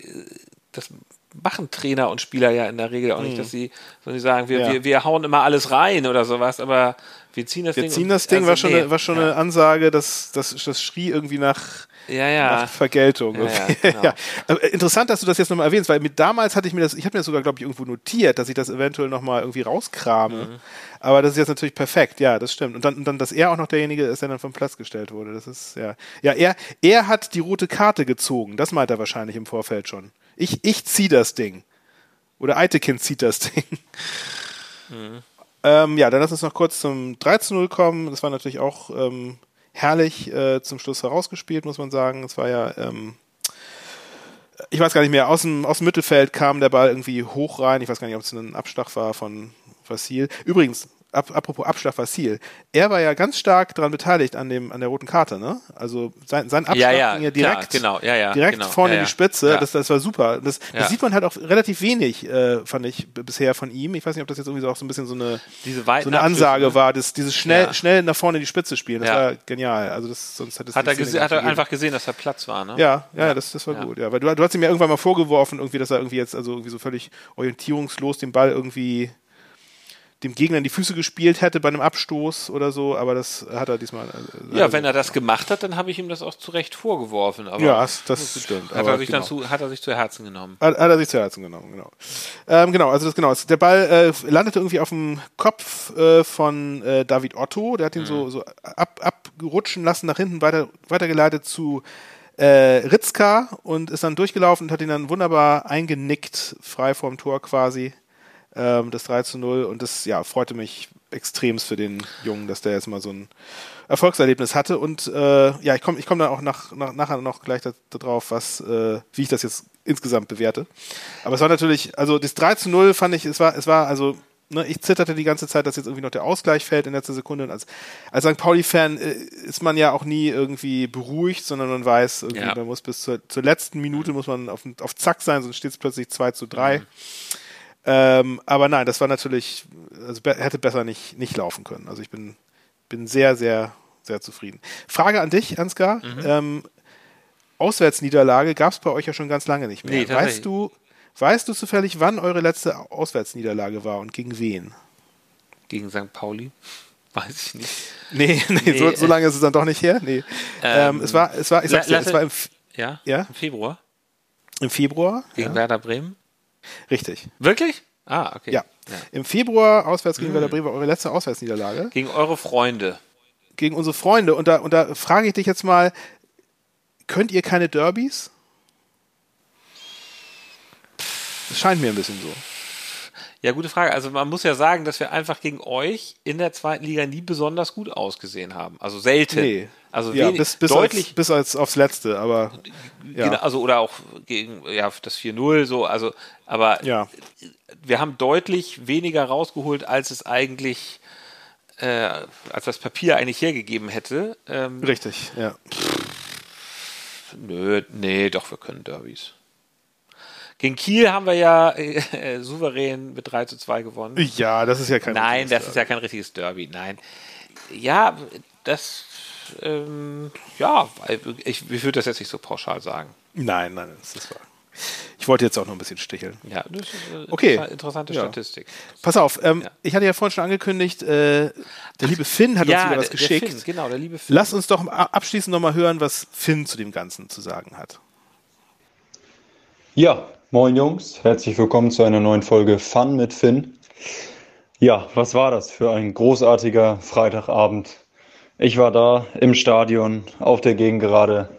B: das machen Trainer und Spieler ja in der Regel auch nicht, mhm. dass sie, sondern sie sagen, wir, ja. wir, wir hauen immer alles rein oder sowas, aber wir ziehen das
C: wir
B: Ding.
C: Wir ziehen das Ding, also, war schon, nee. eine, war schon ja. eine Ansage, dass das, das schrie irgendwie nach,
B: ja, ja.
C: nach Vergeltung. Ja, genau. ja. Interessant, dass du das jetzt nochmal erwähnst, weil mit, damals hatte ich mir das, ich habe mir das sogar, glaube ich, irgendwo notiert, dass ich das eventuell nochmal irgendwie rauskrame. Mhm. Aber das ist jetzt natürlich perfekt, ja, das stimmt. Und dann, und dann, dass er auch noch derjenige ist, der dann vom Platz gestellt wurde. Das ist, ja. Ja, er, er hat die rote Karte gezogen. Das meint er wahrscheinlich im Vorfeld schon. Ich, ich zieh das Ding. Oder Eitekind zieht das Ding. Mhm. Ähm, ja, dann lass uns noch kurz zum 13-0 kommen. Das war natürlich auch ähm, herrlich äh, zum Schluss herausgespielt, muss man sagen. Es war ja, ähm, ich weiß gar nicht mehr, aus dem, aus dem Mittelfeld kam der Ball irgendwie hoch rein. Ich weiß gar nicht, ob es ein Abschlag war von Vassil. Übrigens, Ab, apropos Abschlag Vassil, er war ja ganz stark daran beteiligt an dem an der roten Karte, ne? Also sein, sein Abschlag
B: ja, ja, ging ja direkt,
C: klar,
B: genau, ja, ja,
C: direkt
B: genau,
C: vorne in die Spitze. Das, das war super. Das, das sieht man halt auch relativ wenig, äh, fand ich bisher von ihm. Ich weiß nicht, ob das jetzt irgendwie so auch so ein bisschen so eine,
B: Diese
C: so eine Ansage ne? war, das, dieses schnell schnell nach vorne in die Spitze spielen. Das war genial. Also das sonst hätte es
B: hat er, gese- hat er einfach gesehen, dass er Platz war, ne?
C: Ja, ja, das, das war gut. Ja, weil du, du hast ihm ja irgendwann mal vorgeworfen, irgendwie, dass er irgendwie jetzt also irgendwie so völlig orientierungslos den Ball irgendwie dem Gegner in die Füße gespielt hätte bei einem Abstoß oder so, aber das hat er diesmal.
B: Äh, ja, also, wenn er das gemacht hat, dann habe ich ihm das auch zu Recht vorgeworfen. Aber
C: ja, das, das stimmt.
B: Hat er, sich genau. dann zu, hat er sich zu Herzen genommen.
C: Hat, hat er sich zu Herzen genommen, genau. Ähm, genau, also das genau. Der Ball äh, landete irgendwie auf dem Kopf äh, von äh, David Otto, der hat ihn mhm. so, so ab, abrutschen lassen, nach hinten weiter, weitergeleitet zu äh, Ritzka und ist dann durchgelaufen und hat ihn dann wunderbar eingenickt, frei vorm Tor quasi ähm, das 3 zu 0. Und das ja, freute mich extremst für den Jungen, dass der jetzt mal so ein Erfolgserlebnis hatte. Und äh, ja, ich komme ich komm dann auch nach, nach, nachher noch gleich darauf, was, äh, wie ich das jetzt insgesamt bewerte. Aber es war natürlich, also das 3 zu 0 fand ich, es war, es war, also Ne, ich zitterte die ganze Zeit, dass jetzt irgendwie noch der Ausgleich fällt in letzter Sekunde. Und als, als St. Pauli-Fan äh, ist man ja auch nie irgendwie beruhigt, sondern man weiß, irgendwie, ja. man muss bis zur, zur letzten Minute muss man auf, auf Zack sein, sonst steht es plötzlich 2 zu 3. Mhm. Ähm, aber nein, das war natürlich, also hätte besser nicht, nicht laufen können. Also ich bin, bin sehr, sehr, sehr zufrieden. Frage an dich, Ansgar. Mhm. Ähm, Auswärtsniederlage gab es bei euch ja schon ganz lange nicht mehr. Nee, weißt du, weißt du zufällig, wann eure letzte Auswärtsniederlage war und gegen wen?
B: Gegen St. Pauli? Weiß ich nicht.
C: Nee, nee, nee so, so, lange ist es dann doch nicht her. Nee. Ähm, ähm, es war, es war, ich sag's dir, es war im,
B: ja, ja? im Februar.
C: Im Februar.
B: Gegen ja. Werder Bremen.
C: Richtig.
B: Wirklich? Ah, okay.
C: Ja. ja. Im Februar auswärts gegen mhm. Werder Bremen eure letzte Auswärtsniederlage.
B: Gegen eure Freunde.
C: Gegen unsere Freunde. Und da, und da frage ich dich jetzt mal, könnt ihr keine Derbys? Das scheint mir ein bisschen so.
B: Ja, gute Frage. Also man muss ja sagen, dass wir einfach gegen euch in der zweiten Liga nie besonders gut ausgesehen haben. Also selten. Nee. Also
C: ja, bis, bis deutlich als, bis als aufs letzte, aber
B: ja. Genau, also oder auch gegen ja das 4-0 so, also aber
C: ja.
B: wir haben deutlich weniger rausgeholt, als es eigentlich äh, als das Papier eigentlich hergegeben hätte.
C: Ähm, Richtig, ja.
B: Nö, nee, doch, wir können Derbys. Gegen Kiel haben wir ja äh, souverän mit 3 zu 2 gewonnen.
C: Ja, das ist ja kein
B: Nein, das Derby. ist ja kein richtiges Derby. Nein. Ja, das, ähm, ja, ich, ich würde das jetzt nicht so pauschal sagen.
C: Nein, nein, das ist wahr. Ich wollte jetzt auch noch ein bisschen sticheln.
B: Ja, das ist
C: eine okay.
B: interessante ja. Statistik.
C: Pass auf, ähm, ja. ich hatte ja vorhin schon angekündigt, äh, der liebe Finn hat ja, uns wieder was geschickt.
B: Finn, genau, der liebe Finn.
C: Lass uns doch abschließend nochmal hören, was Finn zu dem Ganzen zu sagen hat.
D: Ja, Moin Jungs, herzlich willkommen zu einer neuen Folge Fun mit Finn. Ja, was war das für ein großartiger Freitagabend Ich war da im Stadion, auf der Gegend gerade.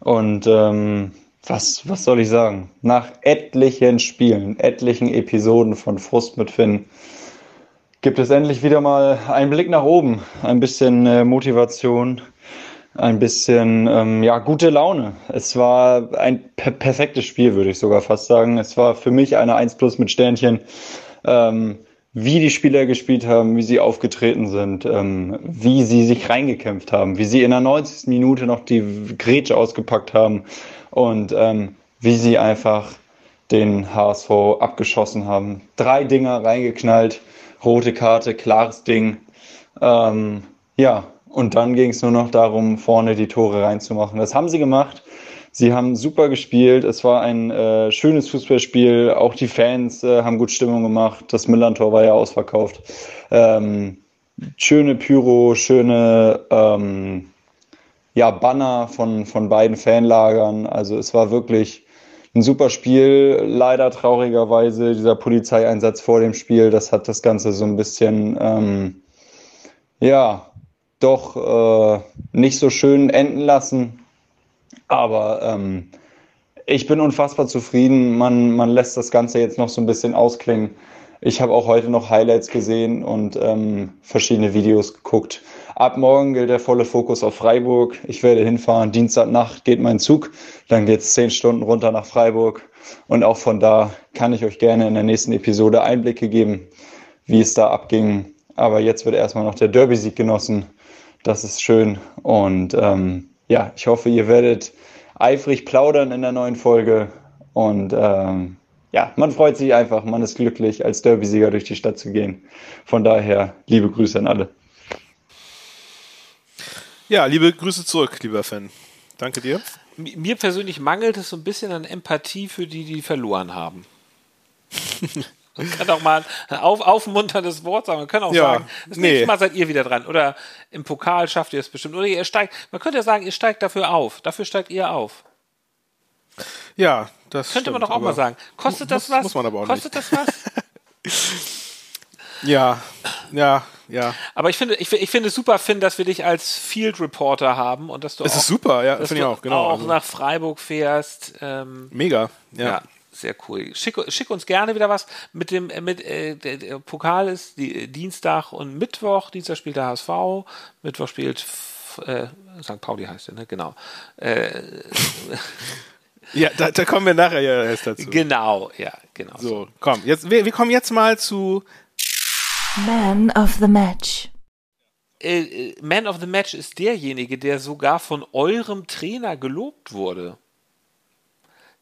D: Und ähm, was, was soll ich sagen? Nach etlichen Spielen, etlichen Episoden von Frust mit Finn, gibt es endlich wieder mal einen Blick nach oben, ein bisschen äh, Motivation, ein bisschen ähm, ja gute Laune. Es war ein per perfektes Spiel, würde ich sogar fast sagen. Es war für mich eine 1 plus mit Sternchen. Ähm, wie die Spieler gespielt haben, wie sie aufgetreten sind, ähm, wie sie sich reingekämpft haben, wie sie in der 90. Minute noch die Grätsche ausgepackt haben und ähm, wie sie einfach den HSV abgeschossen haben. Drei Dinger reingeknallt, rote Karte, klares Ding. Ähm, ja, und dann ging es nur noch darum, vorne die Tore reinzumachen. Das haben sie gemacht. Sie haben super gespielt. Es war ein äh, schönes Fußballspiel. Auch die Fans äh, haben gut Stimmung gemacht. Das Millantor war ja ausverkauft. Ähm, schöne Pyro, schöne ähm, ja, Banner von, von beiden Fanlagern. Also es war wirklich ein super Spiel. Leider traurigerweise dieser Polizeieinsatz vor dem Spiel, das hat das Ganze so ein bisschen, ähm, ja, doch äh, nicht so schön enden lassen. Aber ähm, ich bin unfassbar zufrieden. Man, man lässt das Ganze jetzt noch so ein bisschen ausklingen. Ich habe auch heute noch Highlights gesehen und ähm, verschiedene Videos geguckt. Ab morgen gilt der volle Fokus auf Freiburg. Ich werde hinfahren. Dienstagnacht geht mein Zug. Dann geht es zehn Stunden runter nach Freiburg. Und auch von da kann ich euch gerne in der nächsten Episode Einblicke geben, wie es da abging. Aber jetzt wird erstmal noch der Derby-Sieg genossen. Das ist schön. Und ähm, ja, ich hoffe, ihr werdet eifrig plaudern in der neuen Folge. Und ähm, ja, man freut sich einfach, man ist glücklich, als Derby-Sieger durch die Stadt zu gehen. Von daher, liebe Grüße an alle.
C: Ja, liebe Grüße zurück, lieber Fan. Danke dir.
B: Mir persönlich mangelt es so ein bisschen an Empathie für die, die verloren haben. Man kann auch mal ein auf, aufmunterndes Wort sagen. Man kann auch ja, sagen, das nee. nächste Mal seid ihr wieder dran. Oder im Pokal schafft ihr es bestimmt. Oder ihr steigt, man könnte ja sagen, ihr steigt dafür auf. Dafür steigt ihr auf.
C: Ja, das
B: könnte stimmt, man doch auch mal sagen. Kostet das was?
C: Muss man aber auch
B: Kostet
C: nicht.
B: das was?
C: ja, ja, ja.
B: Aber ich finde, ich, ich finde es super, Finn, dass wir dich als Field Reporter haben und dass du
C: es
B: auch,
C: ist super, ja, finde ich auch, genau.
B: Auch also. nach Freiburg fährst. Ähm,
C: Mega, ja. ja
B: sehr cool. Schick, schick, uns gerne wieder was mit dem mit äh, der, der, Pokal ist die, Dienstag und Mittwoch. Dienstag spielt der HSV, Mittwoch spielt äh, St. Pauli heißt er, ne? Genau. Äh,
C: ja, da, da, kommen wir nachher ja erst dazu.
B: Genau, ja, genau.
C: So, komm, jetzt wir, wir kommen jetzt mal zu
A: Man of the Match.
B: Äh, äh, Man of the Match ist derjenige, der sogar von eurem Trainer gelobt wurde.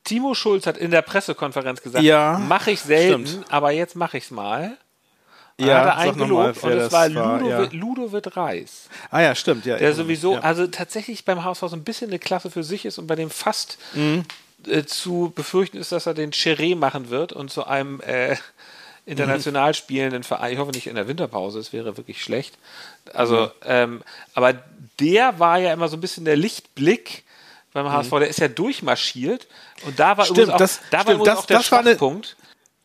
B: Timo Schulz hat in der Pressekonferenz gesagt,
C: ja,
B: mache ich selten, stimmt. aber jetzt mache ich es mal.
C: Und ja, hat er einen gelobt
B: und das war, Ludovic, ja. Ludovic Reis.
C: Ah ja, stimmt. Ja,
B: der sowieso, ja. also tatsächlich beim HSV so ein bisschen eine Klasse für sich ist und bei dem fast mhm. äh, zu befürchten ist, dass er den Cheré machen wird und zu einem äh, international spielenden Verein, ich hoffe nicht in der Winterpause, es wäre wirklich schlecht. Also, mhm. ähm, aber der war ja immer so ein bisschen der Lichtblick beim HSV, mhm. der ist ja durchmarschiert und da war
C: stimmt,
B: auch,
C: das,
B: da
C: stimmt,
B: war
C: das,
B: auch der
C: das war eine,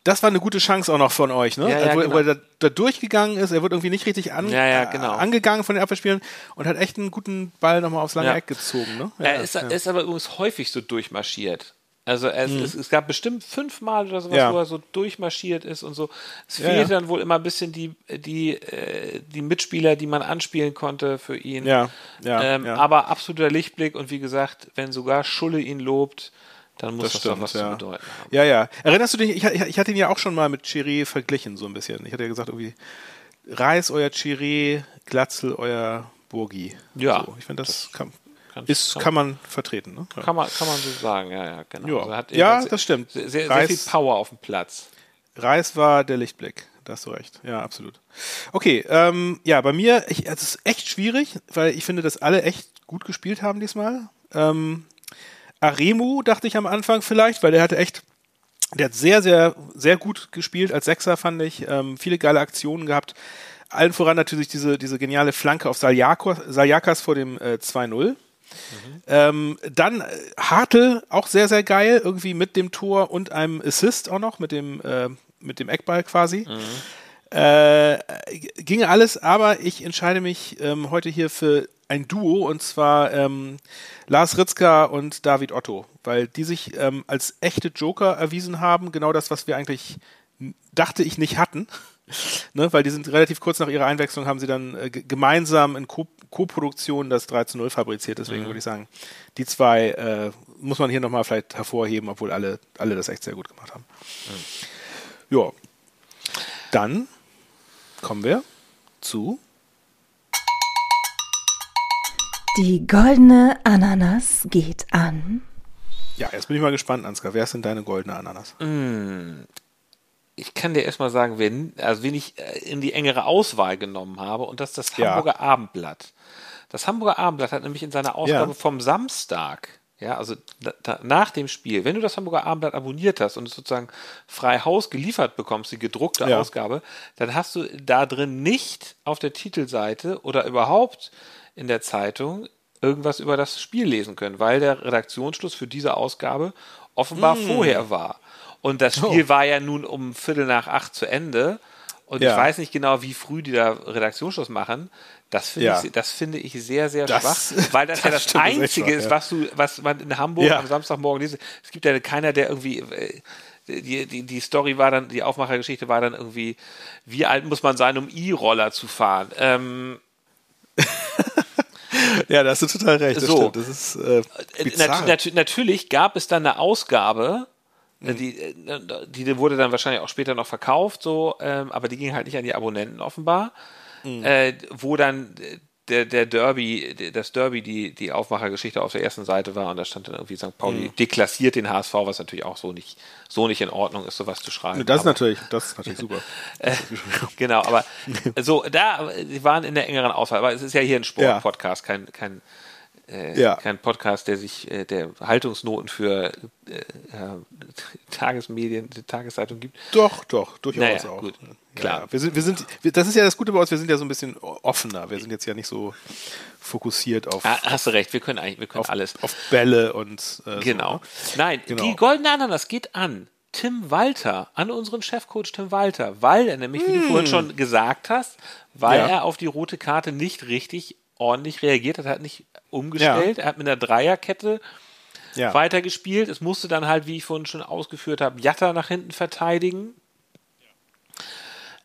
B: das
C: war eine gute Chance auch noch von euch, ne?
B: Ja, ja,
C: wo,
B: genau.
C: wo, er da, da, durchgegangen ist, er wird irgendwie nicht richtig an,
B: ja, genau.
C: äh, angegangen von den Abwehrspielern und hat echt einen guten Ball nochmal aufs lange Eck gezogen, ne?
B: er ist, ist aber übrigens häufig so durchmarschiert. Also es, mhm. es, es, gab bestimmt fünfmal oder sowas, ja. wo er so durchmarschiert ist und so. Es ja, fehlte ja. dann wohl immer ein bisschen die, die, äh, die Mitspieler, die man anspielen konnte für ihn.
C: Ja,
B: ja, ähm, Aber absoluter Lichtblick und wie gesagt, wenn sogar Schulle ihn lobt, dann muss das, das stimmt, doch was zu bedeuten haben.
C: Ja, ja. Erinnerst du dich, ich, ich, ich hatte ihn ja auch schon mal mit Chiré verglichen, so ein bisschen. Ich hatte ja gesagt, irgendwie Reis euer Chiré, Glatzel euer Burgi.
B: Ja.
C: So, ich finde, das, das kann, kann, ist, kann, kann, man vertreten. Ne?
B: Kann, man, kann man so sagen, ja, ja, genau.
C: Ja, also ja das stimmt.
B: Sehr, sehr, Reis, sehr, viel Power auf dem Platz.
C: Reis war der Lichtblick, da hast du recht. Ja, absolut. Okay, ähm, ja, bei mir, ich, es ist echt schwierig, weil ich finde, dass alle echt gut gespielt haben diesmal. Ähm, Aremu dachte ich am Anfang vielleicht, weil der hatte echt, der hat sehr, sehr, sehr gut gespielt als Sechser, fand ich. Ähm, viele geile Aktionen gehabt. Allen voran natürlich diese, diese geniale Flanke auf Saljakas vor dem äh, 2-0. Mhm. Ähm, dann äh, Hartl, auch sehr, sehr geil, irgendwie mit dem Tor und einem Assist auch noch, mit dem, äh, mit dem Eckball quasi. Mhm. Äh, ginge alles, aber ich entscheide mich ähm, heute hier für ein Duo und zwar ähm, Lars Ritzka und David Otto, weil die sich ähm, als echte Joker erwiesen haben. Genau das, was wir eigentlich dachte ich nicht hatten. ne, weil die sind relativ kurz nach ihrer Einwechslung haben sie dann äh, gemeinsam in Co-Produktion das 3 zu 0 fabriziert. Deswegen mhm. würde ich sagen, die zwei äh, muss man hier nochmal vielleicht hervorheben, obwohl alle, alle das echt sehr gut gemacht haben. Mhm. Ja. Dann kommen wir zu
A: Die goldene Ananas geht an.
C: Ja, jetzt bin ich mal gespannt, Ansgar. Wer ist denn deine goldene Ananas?
B: Mm, ich kann dir erstmal sagen, wen, also wen ich äh, in die engere Auswahl genommen habe, und das ist das Hamburger ja. Abendblatt. Das Hamburger Abendblatt hat nämlich in seiner Ausgabe ja. vom Samstag, ja, also da, nach dem Spiel, wenn du das Hamburger Abendblatt abonniert hast und es sozusagen frei Haus geliefert bekommst, die gedruckte ja. Ausgabe, dann hast du da drin nicht auf der Titelseite oder überhaupt in der Zeitung irgendwas über das Spiel lesen können, weil der Redaktionsschluss für diese Ausgabe offenbar mm. vorher war. Und das Spiel oh. war ja nun um Viertel nach acht zu Ende. Und ja. ich weiß nicht genau, wie früh die da Redaktionsschluss machen. Das finde ja. ich, das finde ich sehr, sehr das, schwach, weil das, das ja das Einzige ist, was du, was man in Hamburg am Samstagmorgen liest. Es gibt ja keiner, der irgendwie, äh, die, die, die Story war dann, die Aufmachergeschichte war dann irgendwie, wie alt muss man sein, um E-Roller zu fahren? Ähm,
C: ja, da hast du total recht. Das
B: so. Das ist äh, nat nat natürlich gab es dann eine Ausgabe, mhm. die, äh, die wurde dann wahrscheinlich auch später noch verkauft, so, ähm, aber die ging halt nicht an die Abonnenten offenbar, mhm. äh, wo dann der, der Derby, das Derby, die, die Aufmachergeschichte auf der ersten Seite war und da stand dann irgendwie St. Pauli mhm. deklassiert den HSV, was natürlich auch so nicht, so nicht in Ordnung ist, sowas zu schreiben.
C: Das ist natürlich, das ist natürlich super.
B: äh, genau, aber so, da, waren in der engeren Auswahl, aber es ist ja hier ein Sport-Podcast, kein, kein, äh, ja. kein Podcast, der sich äh, der Haltungsnoten für äh, Tagesmedien, Tageszeitung gibt.
C: Doch, doch, durchaus naja, auch. Gut, klar. Ja, wir sind, wir sind, das ist ja das Gute bei uns, wir sind ja so ein bisschen offener. Wir sind jetzt ja nicht so fokussiert auf.
B: Ah, hast du recht, wir können eigentlich, wir können
C: auf,
B: alles.
C: Auf Bälle und.
B: Äh, genau. So, ne? Nein, genau. die goldene Ananas geht an. Tim Walter, an unseren Chefcoach Tim Walter, weil er nämlich, wie du hm. vorhin schon gesagt hast, weil ja. er auf die rote Karte nicht richtig ordentlich reagiert hat, hat nicht umgestellt. Ja. Er hat mit einer Dreierkette ja. weitergespielt. Es musste dann halt, wie ich vorhin schon ausgeführt habe, Jatta nach hinten verteidigen.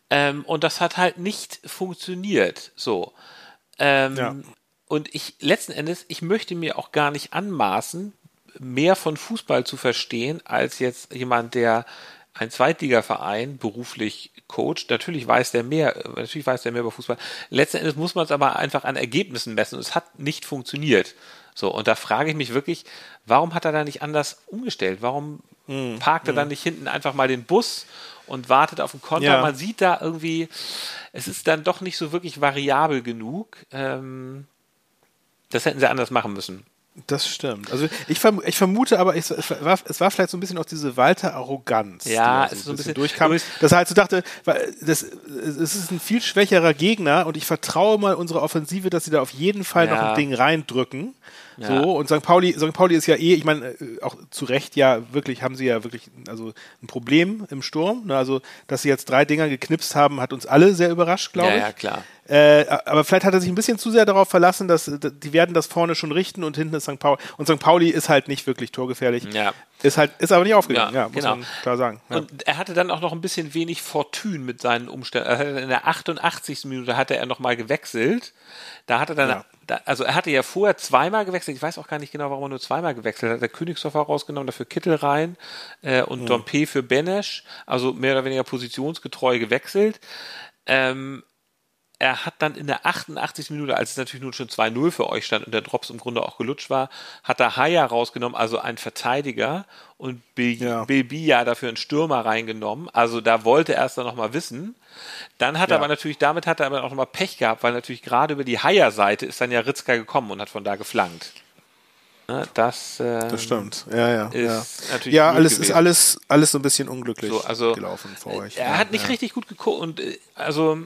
B: Ähm, und das hat halt nicht funktioniert. So. Ähm, ja. Und ich, letzten Endes, ich möchte mir auch gar nicht anmaßen, mehr von Fußball zu verstehen, als jetzt jemand, der ein Zweitligaverein beruflich coacht. Natürlich weiß der mehr, natürlich weiß der mehr über Fußball. Letzten Endes muss man es aber einfach an Ergebnissen messen und es hat nicht funktioniert. So, und da frage ich mich wirklich, warum hat er da nicht anders umgestellt? Warum hm, parkt er hm. dann nicht hinten einfach mal den Bus und wartet auf den Konter? Ja. Man sieht da irgendwie, es ist dann doch nicht so wirklich variabel genug. Ähm, das hätten sie anders machen müssen.
C: Das stimmt. Also ich, verm ich vermute aber, ich, es, war, es war vielleicht so ein bisschen auch diese Walter-Arroganz,
B: ja,
C: die
B: so, ein bisschen,
C: durchkam. Dass er halt so dachte, das, es ist ein viel schwächerer Gegner und ich vertraue mal unsere Offensive, dass sie da auf jeden Fall ja. noch ein Ding reindrücken. Ja. So, und St. Pauli, St. Pauli ist ja eh, ich meine, äh, auch zu Recht ja wirklich, haben sie ja wirklich also ein Problem im Sturm. Ne? Also, dass sie jetzt drei Dinger geknipst haben, hat uns alle sehr überrascht, glaube ich.
B: Ja, ja, klar.
C: Äh, aber vielleicht hat er sich ein bisschen zu sehr darauf verlassen, dass die werden das vorne schon richten und hinten ist St. Pauli. Und St. Pauli ist halt nicht wirklich torgefährlich.
B: Ja.
C: Ist halt, ist aber nicht aufgegangen, ja, ja muss
B: genau.
C: man klar sagen.
B: Ja. Und er hatte dann auch noch ein bisschen wenig Fortune mit seinen Umständen. In der 88. Minute hatte er nochmal gewechselt. Da hat er dann, ja. Da, also er hatte ja vorher zweimal gewechselt. Ich weiß auch gar nicht genau, warum er nur zweimal gewechselt hat. Der Königsdorfer rausgenommen, dafür Kittel rein äh, und mhm. Dompe für Benesch. Also mehr oder weniger positionsgetreu gewechselt. Ähm, er hat dann in der 88. Minute, als es natürlich nun schon 2-0 für euch stand und der Drops im Grunde auch gelutscht war, hat er Haya rausgenommen, also ein Verteidiger und Bilbia ja. dafür einen Stürmer reingenommen. Also da wollte er es dann nochmal wissen. Dann hat ja. er aber natürlich, damit hat er aber auch nochmal Pech gehabt, weil natürlich gerade über die Haya-Seite ist dann ja Ritzka gekommen und hat von da geflankt. Ne, das, äh,
C: das stimmt. Ja, ja. Ist ja, natürlich ja alles gewesen. ist alles, alles so ein bisschen unglücklich
B: so, also,
C: gelaufen für euch.
B: Er
C: ja,
B: hat nicht richtig gut geguckt und äh, also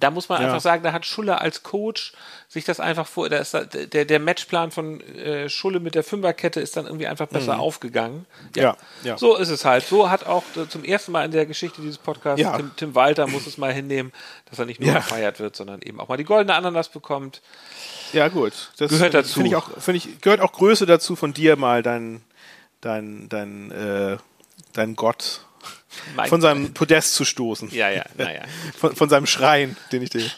B: da muss man ja. einfach sagen, da hat Schulle als Coach sich das einfach vor, da ist da, der, der Matchplan von äh, Schulle mit der Fünferkette ist dann irgendwie einfach besser mhm. aufgegangen. Ja. ja. Ja, So ist es halt. So hat auch äh, zum ersten Mal in der Geschichte dieses Podcasts ja. Tim, Tim, Walter muss es mal hinnehmen, dass er nicht nur gefeiert wird, sondern eben auch mal die goldene Ananas bekommt.
C: Ja, gut.
B: Das gehört dazu.
C: Finde ich auch, finde ich, gehört auch Größe dazu, von dir mal dein, dein, dein, äh, dein Gott mein von seinem Podest zu stoßen.
B: Ja, ja, naja.
C: Von, von seinem Schrein, den ich dir. Ja,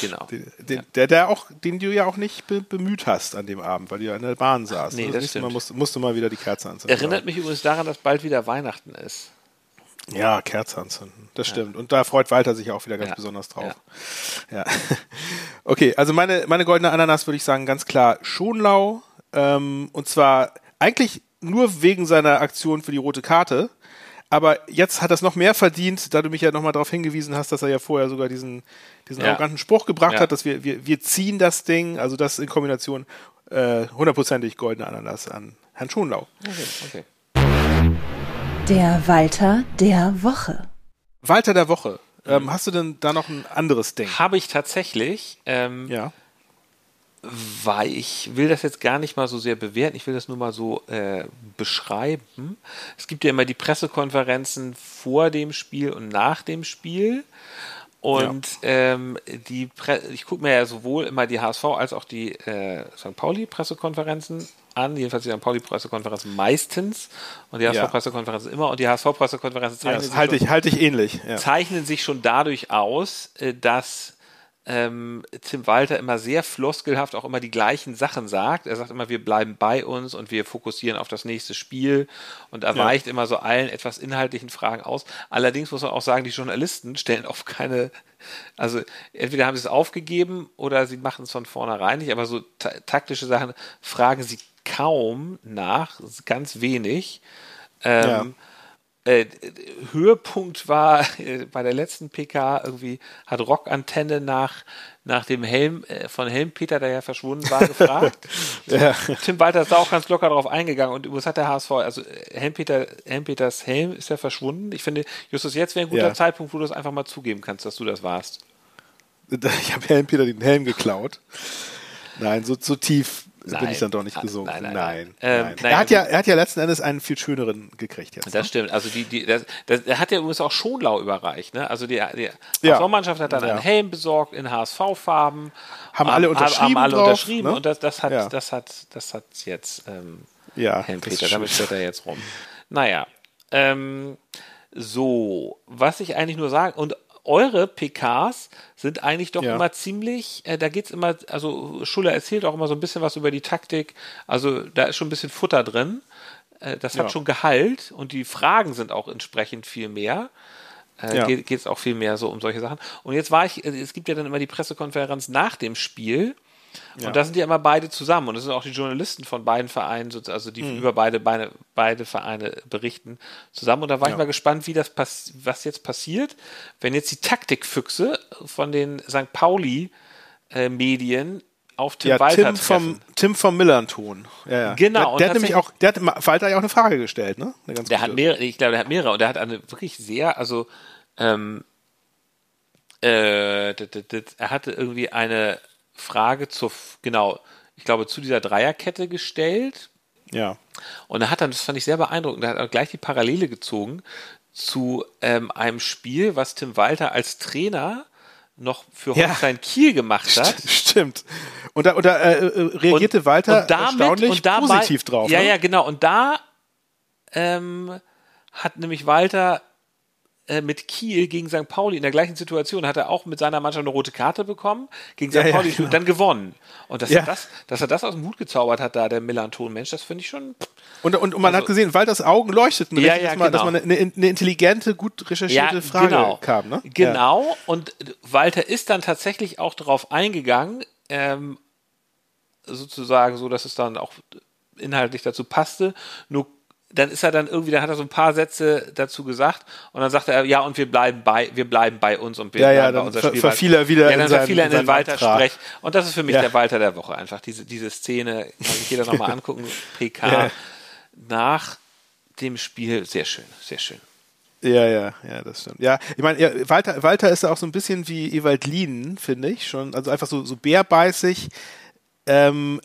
B: genau.
C: Den, den, ja. Der, der auch, den du ja auch nicht be bemüht hast an dem Abend, weil du ja in der Bahn saßt.
B: Nee, also das stimmt.
C: Mal musst, musst du mal wieder die Kerze anzünden.
B: Erinnert mich übrigens daran, dass bald wieder Weihnachten ist.
C: Ja, Kerze anzünden. Das stimmt. Ja. Und da freut Walter sich auch wieder ganz ja. besonders drauf. Ja. ja. okay, also meine, meine goldene Ananas würde ich sagen, ganz klar Schonlau. Ähm, und zwar eigentlich nur wegen seiner Aktion für die rote Karte. Aber jetzt hat er es noch mehr verdient, da du mich ja nochmal darauf hingewiesen hast, dass er ja vorher sogar diesen, diesen ja. arroganten Spruch gebracht ja. hat, dass wir, wir, wir ziehen das Ding, also das in Kombination äh, hundertprozentig äh, goldene Ananas an Herrn Schonlau. Okay,
A: okay. Der Walter der Woche.
C: Walter der Woche. Ähm, hast du denn da noch ein anderes Ding?
B: Habe ich tatsächlich. Ähm,
C: ja
B: weil ich will das jetzt gar nicht mal so sehr bewerten, ich will das nur mal so äh, beschreiben. Es gibt ja immer die Pressekonferenzen vor dem Spiel und nach dem Spiel. Und ja. ähm, die Pre ich gucke mir ja sowohl immer die HSV als auch die äh, St. Pauli-Pressekonferenzen an, jedenfalls die St. Pauli-Pressekonferenzen meistens und die HSV-Pressekonferenzen immer und die HSV-Pressekonferenzen
C: zeichnen, ja, halte ich, halte ich ähnlich.
B: Ja. zeichnen sich schon dadurch aus, äh, dass ähm, Tim Walter immer sehr floskelhaft auch immer die gleichen Sachen sagt. Er sagt immer, wir bleiben bei uns und wir fokussieren auf das nächste Spiel und er weicht ja. immer so allen etwas inhaltlichen Fragen aus. Allerdings muss man auch sagen, die Journalisten stellen oft keine, also entweder haben sie es aufgegeben oder sie machen es von vornherein nicht, aber so ta taktische Sachen fragen sie kaum nach, ganz wenig. Ähm, ja äh, Höhepunkt war äh, bei der letzten PK irgendwie hat Rockantenne nach nach dem Helm äh, von Helmpeter, der ja verschwunden war, gefragt. ja. Tim Walter ist da auch ganz locker drauf eingegangen und was hat der HSV? Also äh, Helmpeter, Helmpeters Helm ist ja verschwunden. Ich finde, Justus, jetzt wäre ein guter ja. Zeitpunkt, wo du es einfach mal zugeben kannst, dass du das warst.
C: Ich habe Helmpeter den Helm geklaut. Nein, so, so tief nein. bin ich dann doch nicht gesunken. Nein, nein, nein. Ähm, er, hat ja, er hat ja letzten Endes einen viel schöneren gekriegt jetzt.
B: Das ne? stimmt. Also die, die, das, das, er hat ja übrigens auch Schonlau überreicht. Ne? Also die, die ja. hat dann ja. einen Helm besorgt in HSV-Farben.
C: Haben alle unterschrieben. Haben
B: alle drauf, unterschrieben ne? und das, das hat, ja. das hat, das hat jetzt ähm,
C: ja,
B: Helm Peter. Damit steht er jetzt rum. Naja. Ähm, so, was ich eigentlich nur sagen, und eure PKs sind eigentlich doch ja. immer ziemlich, äh, da es immer, also Schuller erzählt auch immer so ein bisschen was über die Taktik, also da ist schon ein bisschen Futter drin. Äh, das hat ja. schon Gehalt und die Fragen sind auch entsprechend viel mehr. Äh, ja. Geht es auch viel mehr so um solche Sachen. Und jetzt war ich, äh, es gibt ja dann immer die Pressekonferenz nach dem Spiel ja. Und da sind ja immer beide zusammen und das sind auch die Journalisten von beiden Vereinen, also die mhm. über beide, beide, beide Vereine berichten, zusammen. Und da war ja. ich mal gespannt, wie das was jetzt passiert, wenn jetzt die Taktikfüchse von den St. Pauli-Medien äh, auf Tim ja, Walter
C: Tim vom, Tim vom Millanton. Ja, ja.
B: Genau.
C: Der, der hat nämlich auch, der hat Walter ja auch eine Frage gestellt, ne?
B: der gute. hat mehrere, ich glaube, der hat mehrere und der hat eine wirklich sehr, also ähm, äh, er hatte irgendwie eine Frage zur, genau, ich glaube, zu dieser Dreierkette gestellt.
C: Ja.
B: Und er hat dann, das fand ich sehr beeindruckend, er hat auch gleich die Parallele gezogen zu ähm, einem Spiel, was Tim Walter als Trainer noch für Holstein ja. Kiel gemacht hat.
C: Stimmt. Und da, und da äh, äh reagierte
B: und,
C: Walter
B: und damit,
C: erstaunlich
B: und dabei,
C: positiv drauf.
B: Ja, ne? ja, genau. Und da ähm, hat nämlich Walter äh, mit Kiel gegen St. Pauli in der gleichen Situation hat er auch mit seiner Mannschaft eine rote Karte bekommen, gegen St. Ja, Pauli ja, genau. dann gewonnen. Und dass, ja. er das, dass er das aus dem Hut gezaubert hat, da der Melanton, Mensch, das finde ich schon.
C: Und, und, und man also, hat gesehen, Walters Augen leuchteten,
B: ja, ja,
C: dass, man,
B: genau.
C: dass man eine, eine, intelligente, gut recherchierte Frage
B: genau.
C: kam. Ne?
B: Genau, und Walter ist dann tatsächlich auch darauf eingegangen, ähm, sozusagen so, dass es dann auch inhaltlich dazu passte. Nur dann ist er dann irgendwie, dann hat er so ein paar Sätze dazu gesagt und dann sagt er, ja, und wir bleiben bei, wir bleiben bei uns und wir
C: ja,
B: bleiben
C: ja,
B: bei
C: unser Spiel. Verfiel er wieder
B: ja, dann verfiel er in den Walter Sprech. Und das ist für mich ja. der Walter der Woche einfach. Diese, diese Szene, kann sich jeder nochmal angucken. PK ja. nach dem Spiel, sehr schön, sehr schön.
C: Ja, ja, ja, das stimmt. Ja, ich meine, ja, Walter, Walter ist ja auch so ein bisschen wie Ewald Lien, finde ich, schon. Also einfach so, so bärbeißig. Ähm,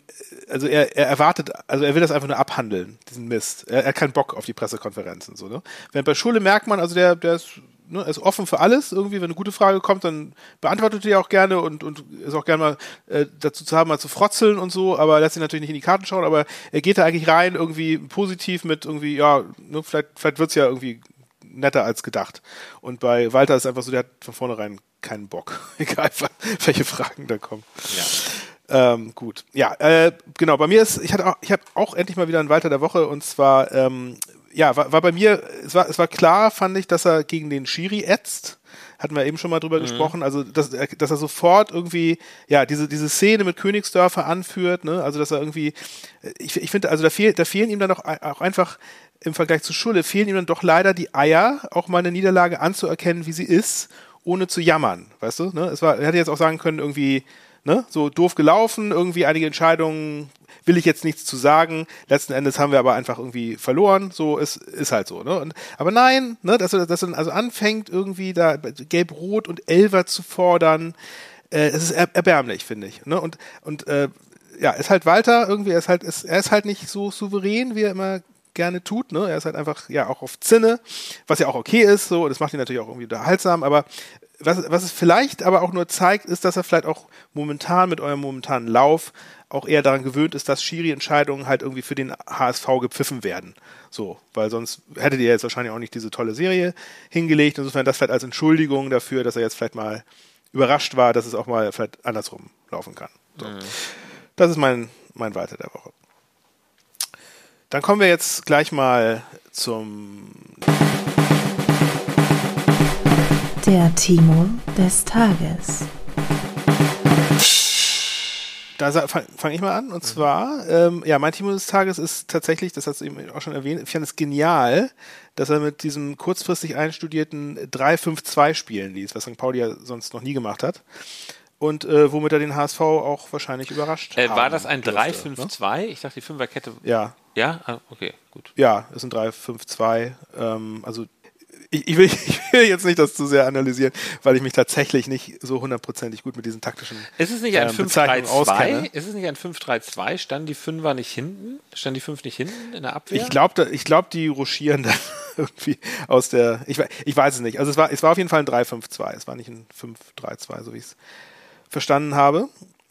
C: also er, er erwartet, also er will das einfach nur abhandeln, diesen Mist. Er, er hat keinen Bock auf die Pressekonferenzen, so, ne? Während bei Schule merkt man, also der, der ist, ne, ist offen für alles irgendwie. Wenn eine gute Frage kommt, dann beantwortet er auch gerne und, und ist auch gerne mal äh, dazu zu haben, mal zu frotzeln und so, aber lässt sich natürlich nicht in die Karten schauen, aber er geht da eigentlich rein, irgendwie positiv mit irgendwie, ja, ne, vielleicht, vielleicht wird's ja irgendwie netter als gedacht. Und bei Walter ist einfach so, der hat von vornherein keinen Bock. Egal, welche Fragen da kommen. Ja. Ähm, gut. Ja, äh, genau. Bei mir ist, ich hatte auch, ich habe auch endlich mal wieder einen Walter der Woche und zwar, ähm, ja, war, war bei mir, es war, es war klar, fand ich, dass er gegen den Schiri ätzt hatten wir eben schon mal drüber mhm. gesprochen, also dass, dass er sofort irgendwie, ja, diese, diese Szene mit Königsdörfer anführt, ne? Also dass er irgendwie, ich, ich finde, also da, fehl, da fehlen ihm dann auch, auch einfach im Vergleich zu Schulle fehlen ihm dann doch leider die Eier, auch mal eine Niederlage anzuerkennen, wie sie ist, ohne zu jammern, weißt du? Ne? Es war, er hätte jetzt auch sagen können, irgendwie, ne, so doof gelaufen, irgendwie einige Entscheidungen will ich jetzt nichts zu sagen. Letzten Endes haben wir aber einfach irgendwie verloren. So ist, ist halt so, ne? Und, aber nein, ne, dass dass er also anfängt, irgendwie da gelb-rot und Elver zu fordern, äh, es ist erbärmlich, finde ich. Ne? Und, und äh, ja, ist halt Walter irgendwie, er ist halt, ist, er ist halt nicht so souverän, wie er immer gerne tut. Ne? Er ist halt einfach ja auch auf Zinne, was ja auch okay ist, so, das macht ihn natürlich auch irgendwie unterhaltsam, aber was, was es vielleicht aber auch nur zeigt, ist, dass er vielleicht auch momentan mit eurem momentanen Lauf auch eher daran gewöhnt ist, dass Schiri-Entscheidungen halt irgendwie für den HSV gepfiffen werden. So, weil sonst hättet ihr jetzt wahrscheinlich auch nicht diese tolle Serie hingelegt. Insofern das vielleicht als Entschuldigung dafür, dass er jetzt vielleicht mal überrascht war, dass es auch mal vielleicht andersrum laufen kann. So. Mhm. Das ist mein, mein Weiter der Woche. Dann kommen wir jetzt gleich mal zum
A: der Timo des Tages.
C: Da fange fang ich mal an. Und zwar, ähm, ja, mein Timo des Tages ist tatsächlich, das hast du eben auch schon erwähnt, ich fand es genial, dass er mit diesem kurzfristig einstudierten 3-5-2 spielen ließ, was St. Pauli ja sonst noch nie gemacht hat und äh, womit er den HSV auch wahrscheinlich überrascht
B: äh, War das ein 3-5-2? Ne? Ich dachte, die Fünferkette.
C: Ja.
B: Ja? Ah, okay, gut.
C: Ja, ist ein 3-5-2. Ähm, also ich, ich, will, ich will jetzt nicht das zu sehr analysieren, weil ich mich tatsächlich nicht so hundertprozentig gut mit diesen taktischen
B: Ist es nicht ein ähm, 5-3-2? Ist es nicht ein 5-3-2? Standen die Fünfer nicht hinten? Standen die Fünf nicht hinten in der Abwehr?
C: Ich glaube, ich glaub, die ruschieren dann irgendwie aus der. Ich, ich weiß es nicht. Also es war, es war auf jeden Fall ein 3-5-2. Es war nicht ein 5-3-2, so wie ich es verstanden habe.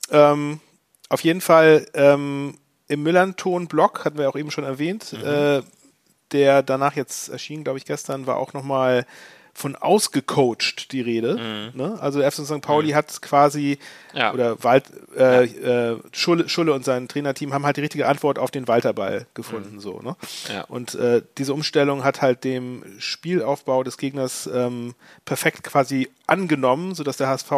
C: Ähm, auf jeden Fall ähm, im Millanton-Blog, hatten wir auch eben schon erwähnt, mhm. äh, der danach jetzt erschien, glaube ich, gestern, war auch nochmal von ausgecoacht die Rede. Mhm. Ne? Also FC St. Pauli mhm. hat quasi ja. oder Wald, äh, ja. äh, Schulle, Schulle und sein Trainerteam haben halt die richtige Antwort auf den Walterball gefunden. Mhm. So, ne? Ja. Und äh, diese Umstellung hat halt dem Spielaufbau des Gegners ähm, perfekt quasi angenommen, sodass der HSV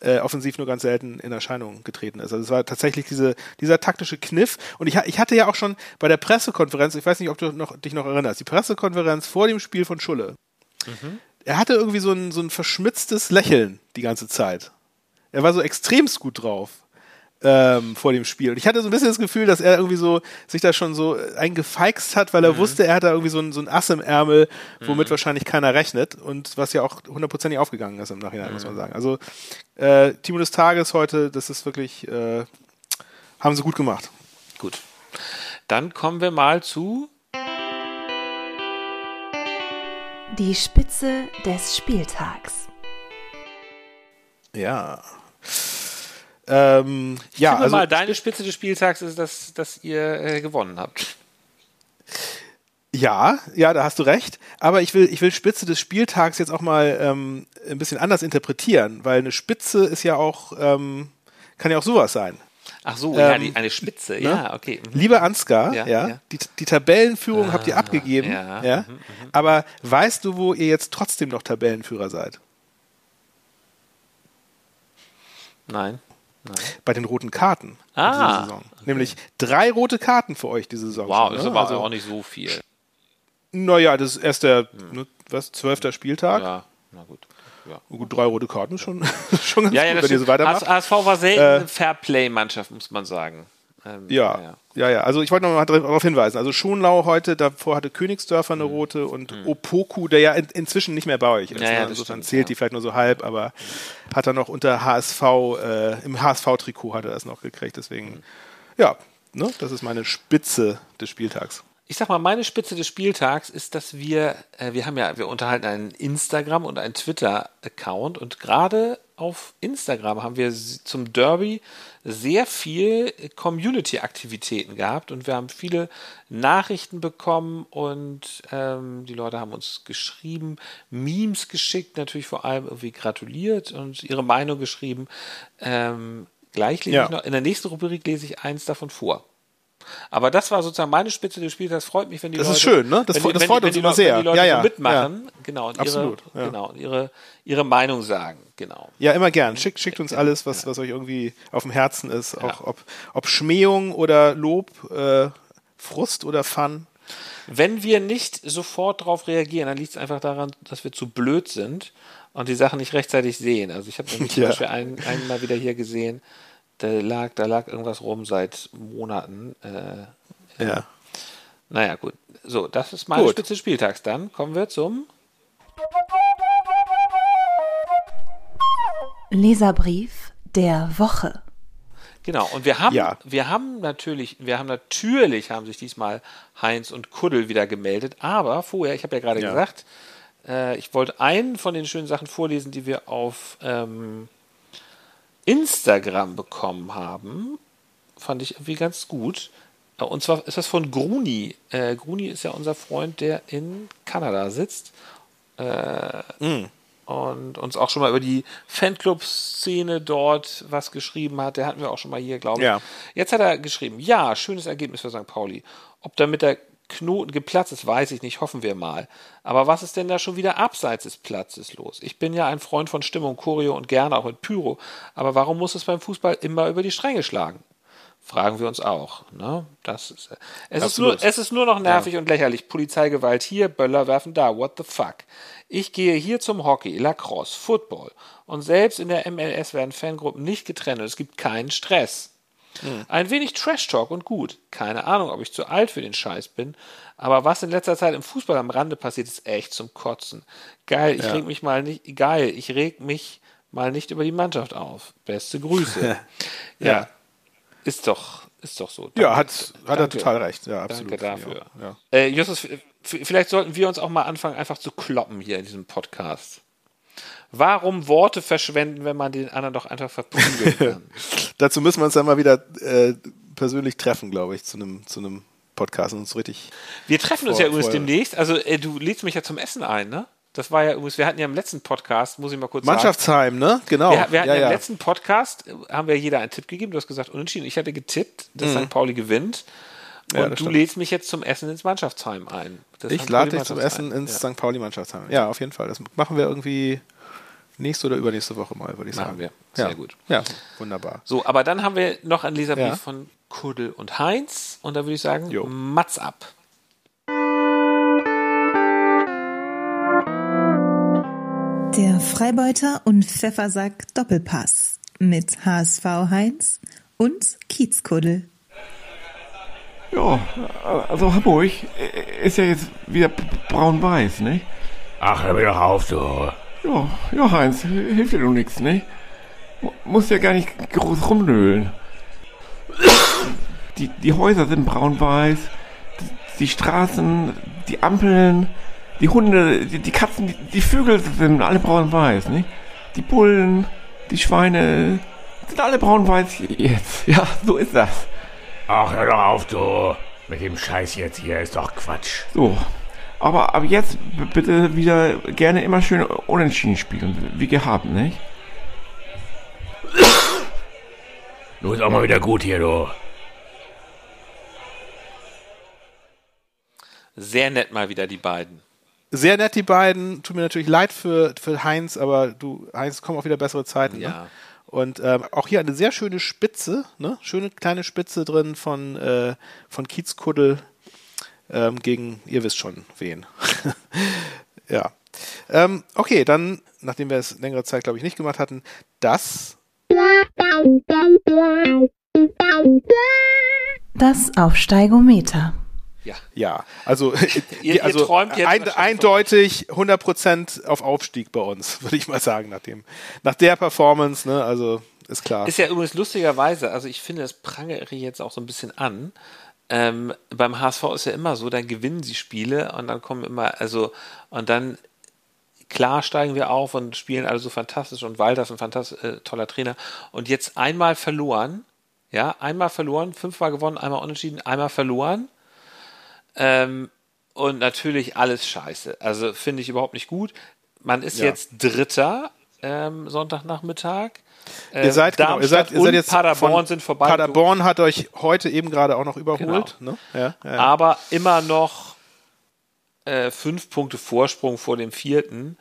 C: äh, offensiv nur ganz selten in Erscheinung getreten ist. Also es war tatsächlich diese, dieser taktische Kniff. Und ich, ich hatte ja auch schon bei der Pressekonferenz, ich weiß nicht, ob du noch, dich noch erinnerst, die Pressekonferenz vor dem Spiel von Schulle. Mhm. Er hatte irgendwie so ein, so ein verschmitztes Lächeln die ganze Zeit. Er war so extremst gut drauf ähm, vor dem Spiel. Und ich hatte so ein bisschen das Gefühl, dass er irgendwie so sich da schon so eingefeixt hat, weil er mhm. wusste, er hat da irgendwie so ein, so ein Ass im Ärmel, womit mhm. wahrscheinlich keiner rechnet und was ja auch hundertprozentig aufgegangen ist im Nachhinein, mhm. muss man sagen. Also äh, Timo des Tages heute, das ist wirklich, äh, haben sie gut gemacht.
B: Gut. Dann kommen wir mal zu
A: die Spitze des Spieltags.
C: Ja. Ähm, ja,
B: also mal, deine Spitze des Spieltags ist, dass, dass ihr äh, gewonnen habt.
C: Ja, ja, da hast du recht. Aber ich will, ich will Spitze des Spieltags jetzt auch mal ähm, ein bisschen anders interpretieren, weil eine Spitze ist ja auch, ähm, kann ja auch sowas sein.
B: Ach so, ja, die, ähm, eine Spitze, ne? ja, okay.
C: Mhm. Lieber Ansgar, ja, ja, ja. Die, die Tabellenführung ah, habt ihr ah, abgegeben, ja. ja? Mhm, mhm, aber weißt du, wo ihr jetzt trotzdem noch Tabellenführer seid?
B: Nein.
C: Bei den roten Karten
B: ah, Saison.
C: Okay. Nämlich drei rote Karten für euch diese Saison.
B: Wow, ist ne? aber also, auch nicht so viel.
C: Naja, das ist erst der, hm. ne, was, zwölfter Spieltag.
B: Ja, na gut.
C: Ja. Gut, drei rote Karten schon, schon ganz
B: ja, ja,
C: gut, wenn ihr so weitermacht.
B: HSV war selten äh, eine Fairplay-Mannschaft, muss man sagen.
C: Ähm, ja, ja, ja, ja. Also ich wollte noch mal darauf hinweisen. Also Schonlau heute, davor hatte Königsdörfer eine mhm. rote und mhm. Opoku, der ja in, inzwischen nicht mehr bei euch ist. Ja, ja, ne? Insofern stimmt, zählt die vielleicht nur so halb, aber hat er noch unter HSV, äh, im HSV-Trikot hat er das noch gekriegt. Deswegen, mhm. ja, ne, das ist meine Spitze des Spieltags
B: ich sag mal, meine Spitze des Spieltags ist, dass wir, äh, wir haben ja, wir unterhalten einen Instagram und einen Twitter-Account und gerade auf Instagram haben wir zum Derby sehr viel Community-Aktivitäten gehabt und wir haben viele Nachrichten bekommen und ähm, die Leute haben uns geschrieben, Memes geschickt, natürlich vor allem irgendwie gratuliert und ihre Meinung geschrieben. Ähm, gleich lese ja. ich noch, in der nächsten Rubrik lese ich eins davon vor. Aber das war sozusagen meine Spitze des Spiels. Das freut mich, wenn die
C: das
B: Leute.
C: Das ist schön, ne? Das,
B: wenn,
C: das freut
B: wenn,
C: uns immer sehr.
B: Wenn die Leute
C: ja, ja,
B: mitmachen,
C: ja.
B: genau, und
C: Absolut,
B: ihre, ja. genau, ihre, ihre Meinung sagen, genau.
C: Ja, immer gern. Schickt, schickt uns alles, was, was euch irgendwie auf dem Herzen ist. Auch ob, ob Schmähung oder Lob, äh, Frust oder Fun.
B: Wenn wir nicht sofort darauf reagieren, dann liegt es einfach daran, dass wir zu blöd sind und die Sachen nicht rechtzeitig sehen. Also ich habe nämlich zum Beispiel einen, einen mal wieder hier gesehen, da lag, da lag irgendwas rum seit Monaten. Äh,
C: ja.
B: Naja, gut. So, das ist meine gut. Spitze des Spieltags. Dann kommen wir zum
A: Leserbrief der Woche.
B: Genau, und wir haben, ja. wir haben natürlich, wir haben natürlich, haben sich diesmal Heinz und Kuddel wieder gemeldet, aber vorher, ich habe ja gerade ja. gesagt, äh, ich wollte einen von den schönen Sachen vorlesen, die wir auf ähm, Instagram bekommen haben. Fand ich irgendwie ganz gut. Äh, und zwar ist das von Gruni. Äh, Gruni ist ja unser Freund, der in Kanada sitzt. Äh, mm. Und uns auch schon mal über die Fanclub-Szene dort was geschrieben hat. Der hatten wir auch schon mal hier, glaube ich. Ja. Jetzt hat er geschrieben, ja, schönes Ergebnis für St. Pauli. Ob damit der Knoten geplatzt ist, weiß ich nicht, hoffen wir mal. Aber was ist denn da schon wieder abseits des Platzes los? Ich bin ja ein Freund von Stimmung, Choreo und gerne auch mit Pyro. Aber warum muss es beim Fußball immer über die Stränge schlagen? Fragen wir uns auch. Ne? Das ist, es, ist nur, es ist nur noch nervig ja. und lächerlich. Polizeigewalt hier, Böller werfen da. What the fuck? Ich gehe hier zum Hockey, Lacrosse, Football. Und selbst in der MLS werden Fangruppen nicht getrennt und es gibt keinen Stress. Hm. Ein wenig Trash-Talk und gut. Keine Ahnung, ob ich zu alt für den Scheiß bin. Aber was in letzter Zeit im Fußball am Rande passiert, ist echt zum Kotzen. Geil, ich ja. reg mich mal nicht, geil, ich reg mich mal nicht über die Mannschaft auf. Beste Grüße. ja. ja. Ist doch, ist doch so.
C: Danke, ja, hat, hat er total recht. Ja,
B: absolut. Danke dafür. Ja. Äh, Justus, vielleicht sollten wir uns auch mal anfangen, einfach zu kloppen hier in diesem Podcast. Warum Worte verschwenden, wenn man den anderen doch einfach verprügeln kann?
C: Dazu müssen wir uns dann mal wieder äh, persönlich treffen, glaube ich, zu einem zu einem Podcast und uns richtig.
B: Wir treffen uns ja übrigens demnächst. Also äh, du lädst mich ja zum Essen ein, ne? Das war ja übrigens, wir hatten ja im letzten Podcast, muss ich mal kurz
C: Mannschaftsheim,
B: sagen.
C: ne? Genau.
B: Wir, wir hatten ja, ja, im letzten Podcast, äh, haben wir jeder einen Tipp gegeben. Du hast gesagt, unentschieden. Ich hatte getippt, dass mhm. St. Pauli gewinnt. Und ja, du stimmt. lädst mich jetzt zum Essen ins Mannschaftsheim ein.
C: Das ich lade dich zum Essen ins ja. St. Pauli Mannschaftsheim. Ja, auf jeden Fall. Das machen wir irgendwie nächste oder übernächste Woche mal, würde ich machen sagen.
B: wir. Sehr
C: ja.
B: gut.
C: Ja, wunderbar.
B: So, aber dann haben wir noch einen Leserbrief von Kuddel und Heinz. Und da würde ich sagen, jo. Mats ab.
A: Der Freibeuter und Pfeffersack Doppelpass mit HSV Heinz und Kiezkuddel.
E: Ja, also Hamburg ist ja jetzt wieder braun-weiß, ne?
F: Ach, hör mir doch auf, du.
E: Ja, ja, Heinz, hilft dir doch nichts, ne? Muss ja gar nicht groß rumnölen. Die, die Häuser sind braun-weiß, die, die Straßen, die Ampeln, die Hunde, die, die Katzen, die, die, Vögel sind alle braun-weiß, nicht? Die Bullen, die Schweine, sind alle braun-weiß jetzt. Ja, so ist das.
F: Ach, hör doch auf, du. Mit dem Scheiß jetzt hier ist doch Quatsch.
E: So. Aber ab jetzt bitte wieder gerne immer schön unentschieden spielen, wie gehabt, nicht?
F: Nun ist auch mal wieder gut hier, du.
B: Sehr nett mal wieder die beiden.
C: Sehr nett, die beiden. Tut mir natürlich leid für, für Heinz, aber du, Heinz, kommen auch wieder bessere Zeiten. Ne? Ja. Ne? Und ähm, auch hier eine sehr schöne Spitze, ne? Schöne kleine Spitze drin von, äh, von Kiezkuddel ähm, gegen, ihr wisst schon, wen. ja. Ähm, okay, dann, nachdem wir es längere Zeit, glaube ich, nicht gemacht hatten, das
A: Das Aufsteigometer.
B: Ja.
C: Ja, also,
B: Ihr-
C: also
B: ihr träumt jetzt
C: ein, eindeutig 100% auf Aufstieg bei uns, würde ich mal sagen, nach, dem, nach der Performance, ne, also ist klar.
B: Ist ja übrigens lustigerweise, also ich finde, das prangere ich jetzt auch so ein bisschen an. Ähm, beim HSV ist ja immer so, dann gewinnen sie Spiele und dann kommen immer, also, und dann, klar steigen wir auf und spielen alle so fantastisch und Walter ist ein fantastisch äh, toller Trainer. Und jetzt einmal verloren, ja, einmal verloren, fünfmal gewonnen, einmal unentschieden, einmal verloren. Ähm, und natürlich alles scheiße. Also finde ich überhaupt nicht gut. Man ist
C: Ja.
B: jetzt Dritter ähm, Sonntagnachmittag.
C: ihr seid, genau, ihr seid, ihr seid jetzt
B: Paderborn sind vorbei.
C: Paderborn hat euch heute eben gerade auch noch überholt.
B: Genau.
C: Ne? Ja, ja.
B: aber immer noch äh, fünf Punkte Vorsprung vor dem vierten.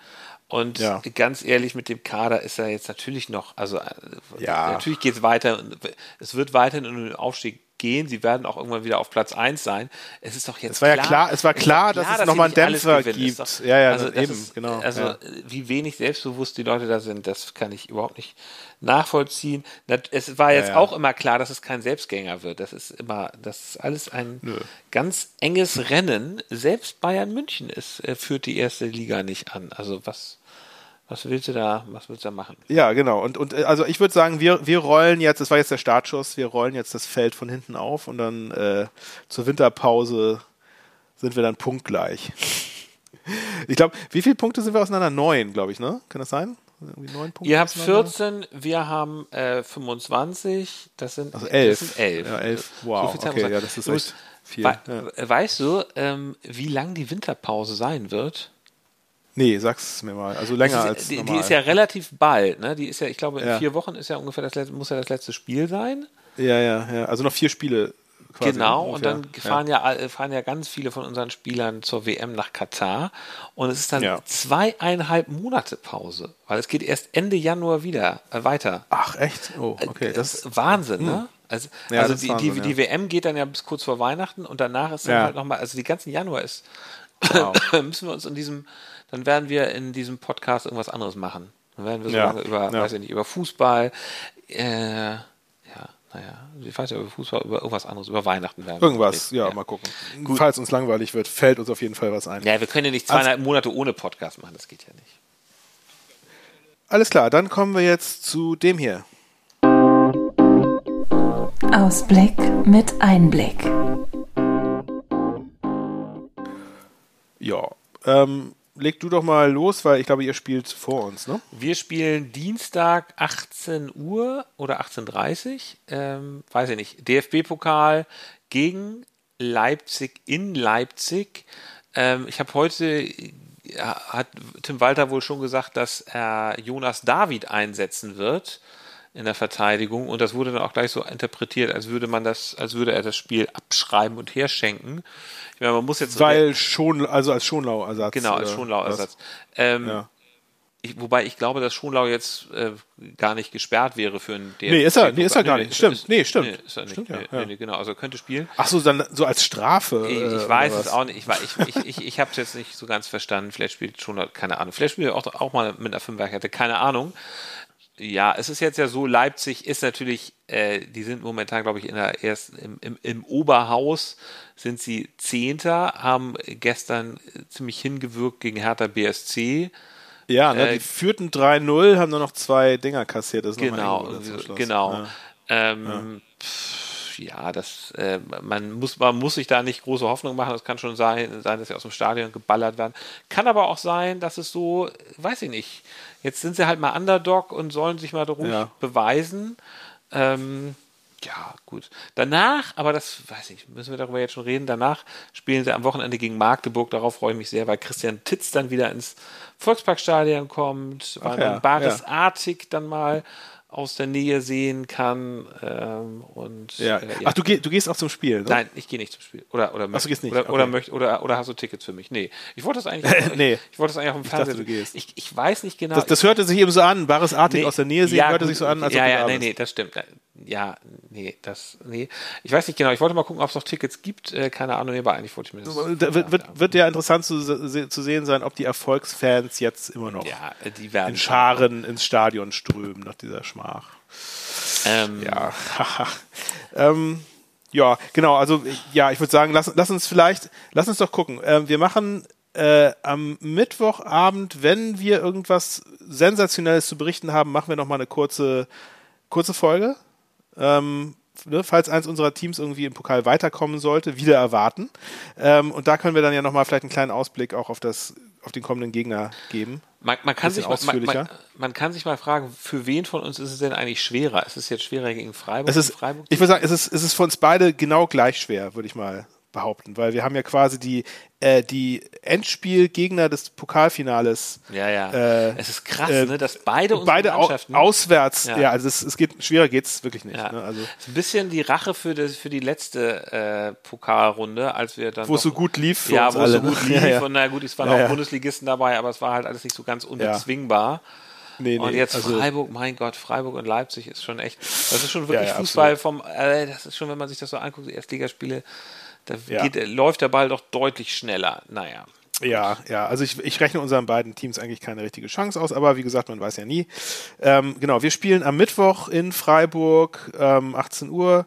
B: Und
C: Ja.
B: ganz ehrlich, mit dem Kader ist er jetzt natürlich noch, also äh,
C: Ja.
B: natürlich geht es weiter und es wird weiterhin um den Aufstieg gehen. Sie werden auch irgendwann wieder auf Platz 1 sein. Es ist doch jetzt
C: Es war ja klar- es war klar, dass es
B: sie
C: noch mal einen Dämpfer gibt.
B: Ist doch-
C: Ja, ja,
B: also
C: eben,
B: ist,
C: genau,
B: Also
C: ja.
B: wie wenig selbstbewusst die Leute da sind, das kann ich überhaupt nicht nachvollziehen. Es war jetzt
C: ja.
B: auch immer klar, dass es kein Selbstgänger wird. Das ist immer, das ist alles ein ganz enges Rennen. Selbst Bayern München ist, äh, führt die erste Liga nicht an. Also was, was willst du da, was willst du da machen?
C: Ja, genau. Und, und äh, also ich würde sagen, wir, wir rollen jetzt, das war jetzt der Startschuss, wir rollen jetzt das Feld von hinten auf und dann äh, zur Winterpause sind wir dann punktgleich. Ich glaube, wie viele Punkte sind wir auseinander? Neun, glaube ich, ne? Kann das sein? Irgendwie neun Punkte
B: Ihr habt
C: auseinander?
B: 14, wir haben äh, 25, das sind,
C: Also elf.
B: Das sind elf.
C: Ja, elf. Wow,
B: Zeit
C: okay, ja, das ist echt viel.
B: Wei
C: Ja.
B: Weißt du, ähm, wie lang die Winterpause sein wird?
C: Nee, sag's mir mal. Also länger
B: Das
C: als
B: ist, die,
C: normal.
B: die ist ja relativ bald, ne? Die ist ja, ich glaube, in
C: Ja.
B: vier Wochen ist ja ungefähr das letzte, muss ja das letzte Spiel sein.
C: ja, ja, ja. Also noch vier Spiele. Quasi,
B: genau,
C: ne,
B: und
C: ungefähr.
B: dann fahren ja. all- fahren ja ganz viele von unseren Spielern zur WM nach Katar. Und es ist dann
C: Ja.
B: zweieinhalb Monate Pause, weil es geht erst Ende Januar wieder äh, weiter.
C: Ach, echt? Oh, okay. Das,
B: Das ist Wahnsinn, ne? Also,
C: Ja,
B: also
C: ist
B: die,
C: Wahnsinn,
B: die,
C: ja.
B: die WM geht dann ja bis kurz vor Weihnachten und danach ist dann
C: Ja.
B: halt nochmal, also die ganzen Januar ist,
C: Wow.
B: müssen wir uns in diesem, dann werden wir in diesem Podcast irgendwas anderes machen. Dann werden wir so
C: Ja.
B: lange über,
C: Ja.
B: weiß ich nicht, über Fußball, äh, ja, naja, ich weiß ja über Fußball, über irgendwas anderes, über Weihnachten werden wir
C: irgendwas,
B: reden.
C: ja, mal gucken. Falls uns langweilig wird, fällt uns auf jeden Fall was ein.
B: Ja, wir können ja nicht zweieinhalb Monate ohne Podcast machen, das geht ja nicht.
C: Alles klar, dann kommen wir jetzt zu dem hier.
A: Ausblick mit Einblick.
C: Ja. Ähm, leg du doch mal los, weil ich glaube, ihr spielt vor uns, ne?
B: Wir spielen Dienstag 18 Uhr oder 18.30 Uhr, ähm, weiß ich nicht, DFB-Pokal gegen Leipzig in Leipzig. Ähm, ich habe heute, ja, hat Tim Walter wohl schon gesagt, dass er Jonas David einsetzen wird in der Verteidigung und das wurde dann auch gleich so interpretiert, als würde man das, als würde er das Spiel abschreiben und herschenken. Ich meine, man muss jetzt
C: Weil schon, also als Schonlau-Ersatz.
B: genau als
C: oder
B: Schonlau-Ersatz. Ähm,
C: Ja.
B: ich, wobei ich glaube, dass Schonlau jetzt äh, gar nicht gesperrt wäre für einen DFB.
C: Nee, ist er- nee, ist er gar nicht. Stimmt. Nee, stimmt.
B: Nee, ist er nicht.
C: Stimmt, ja,
B: nee, nee, genau, also er könnte spielen.
C: Ach so, dann so als Strafe.
B: Ich,
C: äh,
B: ich weiß
C: oder
B: es auch nicht. Ich, ich, ich, ich, ich habe es jetzt nicht so ganz verstanden. Vielleicht spielt Schonlau, keine Ahnung. Vielleicht spielt er auch, auch mal mit einer Fünferkette, keine Ahnung. Ja, es ist jetzt ja so, Leipzig ist natürlich, äh, die sind momentan, glaube ich, in der ersten, im, im, im Oberhaus sind sie Zehnter, haben gestern äh, ziemlich hingewirkt gegen Hertha BSC.
C: Ja, ne,
B: äh,
C: die führten 3-0, haben nur noch zwei Dinger kassiert. Das ist
B: Genau, genau.
C: Ja.
B: Ähm, pff, ja, das, äh, man muss, man muss sich da nicht große Hoffnung machen. Es kann schon sein, sein, dass sie aus dem Stadion geballert werden. Kann aber auch sein, dass es so, weiß ich nicht. Jetzt sind sie halt mal Underdog und sollen sich mal ruhig
C: Ja.
B: beweisen. Ähm, ja, gut. Danach, aber das weiß ich, müssen wir darüber jetzt schon reden. Danach spielen sie am Wochenende gegen Magdeburg. Darauf freue ich mich sehr, weil Christian Titz dann wieder ins Volksparkstadion kommt, weil
C: ja,
B: Baris
C: ja.
B: Artig dann mal aus der Nähe sehen kann. Ähm, und
C: Ja.
B: äh,
C: Ach, du, geh, du gehst auch zum Spiel, ne?
B: Nein, ich gehe nicht zum Spiel. Oder, oder,
C: Ach, du gehst nicht,
B: oder,
C: okay.
B: oder, möcht, oder, oder hast du Tickets für mich? Nee. Ich wollte das eigentlich, ich,
C: Nee.
B: ich wollte das eigentlich auch im
C: dachte,
B: Fernsehen.
C: du gehst.
B: Ich, ich weiß nicht genau.
C: Das, das hörte sich eben so an. Baris Artig
B: Nee,
C: aus der Nähe sehen,
B: ja,
C: hörte
B: gut,
C: sich so an, als
B: ja, ja, nee, nee, das stimmt. Ja, nee, das, nee. Ich weiß nicht genau. Ich wollte mal gucken, ob es noch Tickets gibt. Äh, keine Ahnung, aber eigentlich wollte ich mir das.
C: Da wird, wird, wird ja interessant zu, zu sehen sein, ob die Erfolgsfans jetzt immer noch
B: ja, die werden.
C: in Scharen ins Stadion strömen nach dieser Schmach.
B: Ähm,
C: Ja. ähm, Ja, genau. Also ja, ich würde sagen, lass, lass uns vielleicht, lass uns doch gucken. Ähm, wir machen äh, am Mittwochabend, wenn wir irgendwas Sensationelles zu berichten haben, machen wir noch mal eine kurze, kurze Folge. Ähm, ne, falls eins unserer Teams irgendwie im Pokal weiterkommen sollte, wieder erwarten. Ähm, und da können wir dann ja nochmal vielleicht einen kleinen Ausblick auch auf das, auf den kommenden Gegner geben.
B: Man, man kann sich mal, man, man, man, kann sich mal fragen, für wen von uns ist es denn eigentlich schwerer? Ist es jetzt schwerer gegen Freiburg?
C: Es ist,
B: Freiburg
C: ich würde sagen, es ist, es ist für uns beide genau gleich schwer, würde ich mal behaupten, weil wir haben ja quasi die, äh, die Endspielgegner des Pokalfinales.
B: Ja, ja. Äh, es ist krass, äh, ne, dass beide
C: beide Mannschaften auswärts. Ja, ja also es, es, geht schwerer geht's wirklich nicht. Ja. Ne? Also
B: ist ein bisschen die Rache für, das, für die letzte äh, Pokalrunde, als wir dann
C: wo es so gut lief.
B: Für ja, wo es so gut lief. Ja, und na gut, es waren auch Bundesligisten dabei, aber es war halt alles nicht so ganz unbezwingbar. Nee, nee, und jetzt also Freiburg, mein Gott, Freiburg und Leipzig ist schon echt, das ist schon wirklich Fußball absolut. vom, äh, das ist schon, wenn man sich das so anguckt, die Erstligaspiele, da ja. geht, läuft der Ball doch deutlich schneller. Naja.
C: Ja, ja, also ich, ich rechne unseren beiden Teams eigentlich keine richtige Chance aus, aber wie gesagt, man weiß ja nie. Ähm, genau, wir spielen am Mittwoch in Freiburg, ähm, 18 Uhr.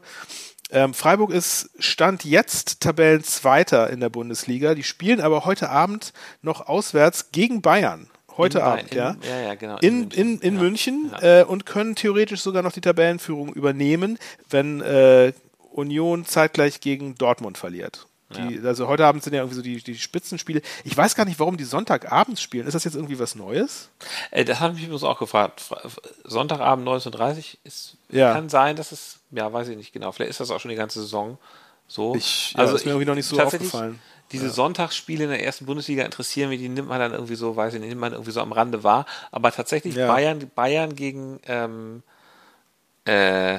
C: Ähm, Freiburg ist Stand jetzt Tabellenzweiter in der Bundesliga. Die spielen aber heute Abend noch auswärts gegen Bayern. Heute in, Abend, in, ja.
B: Ja, ja, genau.
C: In, München, in, in ja, München ja. Äh, und können theoretisch sogar noch die Tabellenführung übernehmen, wenn äh, Union zeitgleich gegen Dortmund verliert. Die, ja. Also heute Abend sind ja irgendwie so die, die Spitzenspiele. Ich weiß gar nicht, warum die Sonntagabends spielen. Ist das jetzt irgendwie was Neues?
B: Äh, das habe ich mich auch gefragt. Sonntagabend 19.30 ist, ja. kann sein, dass es, ja, weiß ich nicht genau. Vielleicht ist das auch schon die ganze Saison so.
C: Ich, ja, also ist mir irgendwie noch nicht so aufgefallen.
B: Diese. Sonntagsspiele in der ersten Bundesliga interessieren mich, die nimmt man dann irgendwie so, weiß ich nicht, nimmt man irgendwie so am Rande wahr. Aber tatsächlich. Bayern, Bayern gegen ähm, äh,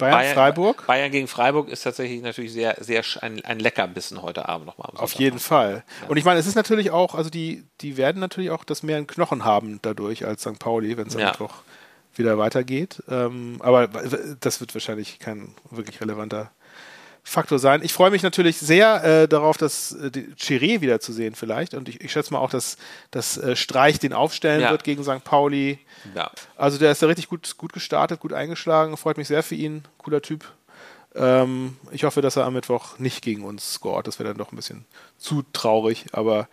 C: Bayern, Bayern, Freiburg?
B: Bayern gegen Freiburg ist tatsächlich natürlich sehr, sehr ein, ein Leckerbissen heute Abend nochmal.
C: Auf jeden Fall. Ja. Und ich meine, es ist natürlich auch, also die, die werden natürlich auch das mehr in Knochen haben dadurch als St. Pauli, wenn es am ja. Mittwoch wieder weitergeht. Ähm, aber das wird wahrscheinlich kein wirklich relevanter Faktor sein. Ich freue mich natürlich sehr äh, darauf, dass äh, Chiré wiederzusehen vielleicht. Und ich, ich schätze mal auch, dass, dass äh, Streich den aufstellen ja. wird gegen St. Pauli. Ja. Also der ist da richtig gut, gut gestartet, gut eingeschlagen. Freut mich sehr für ihn. Cooler Typ. Ähm, ich hoffe, dass er am Mittwoch nicht gegen uns scoret. Das wäre dann doch ein bisschen zu traurig. Aber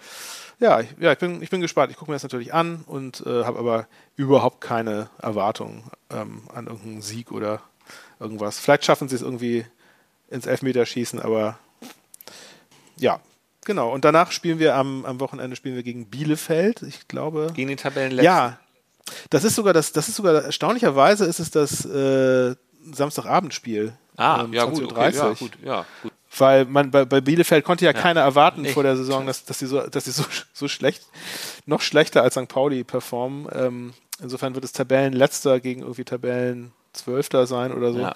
C: ja, ich, ja, ich, bin, ich bin gespannt. Ich gucke mir das natürlich an und äh, habe aber überhaupt keine Erwartungen ähm, an irgendeinen Sieg oder irgendwas. Vielleicht schaffen sie es irgendwie ins Elfmeterschießen, aber ja, genau. Und danach spielen wir am, am Wochenende spielen wir gegen Bielefeld, ich glaube.
B: Gegen den Tabellenletzten.
C: Ja. Das ist sogar das, das ist sogar erstaunlicherweise ist es das äh, Samstagabendspiel.
B: Ah, ähm, ja, gut, okay, ja, gut, ja, gut.
C: Weil man bei, bei Bielefeld konnte ja, ja keiner erwarten Echt? vor der Saison, dass, dass sie so, dass sie so, so schlecht, noch schlechter als St. Pauli performen. Ähm, insofern wird es Tabellenletzter gegen irgendwie Tabellenzwölfter sein oder so. Ja.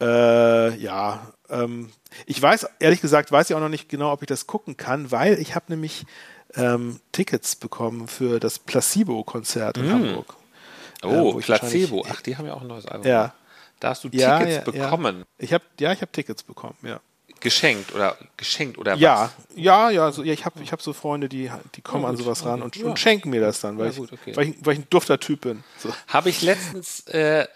C: Äh, ja, ähm, ich weiß, ehrlich gesagt, weiß ich auch noch nicht genau, ob ich das gucken kann, weil ich habe nämlich ähm, Tickets bekommen für das Placebo-Konzert in mm. Hamburg.
B: Oh, äh, Placebo. Ach, die haben ja auch ein neues Album.
C: Ja.
B: Da hast du Tickets ja, bekommen.
C: Ja. Ich habe ja, ich habe Tickets bekommen, ja.
B: Geschenkt oder geschenkt oder
C: ja, was? Ja, ja, also, ja, ich habe ich hab so Freunde, die, die kommen oh, an sowas ran und, und, schenken mir das dann, weil, gut, okay. ich, weil, ich, weil ich ein dufter Typ bin. So.
B: Habe ich letztens äh,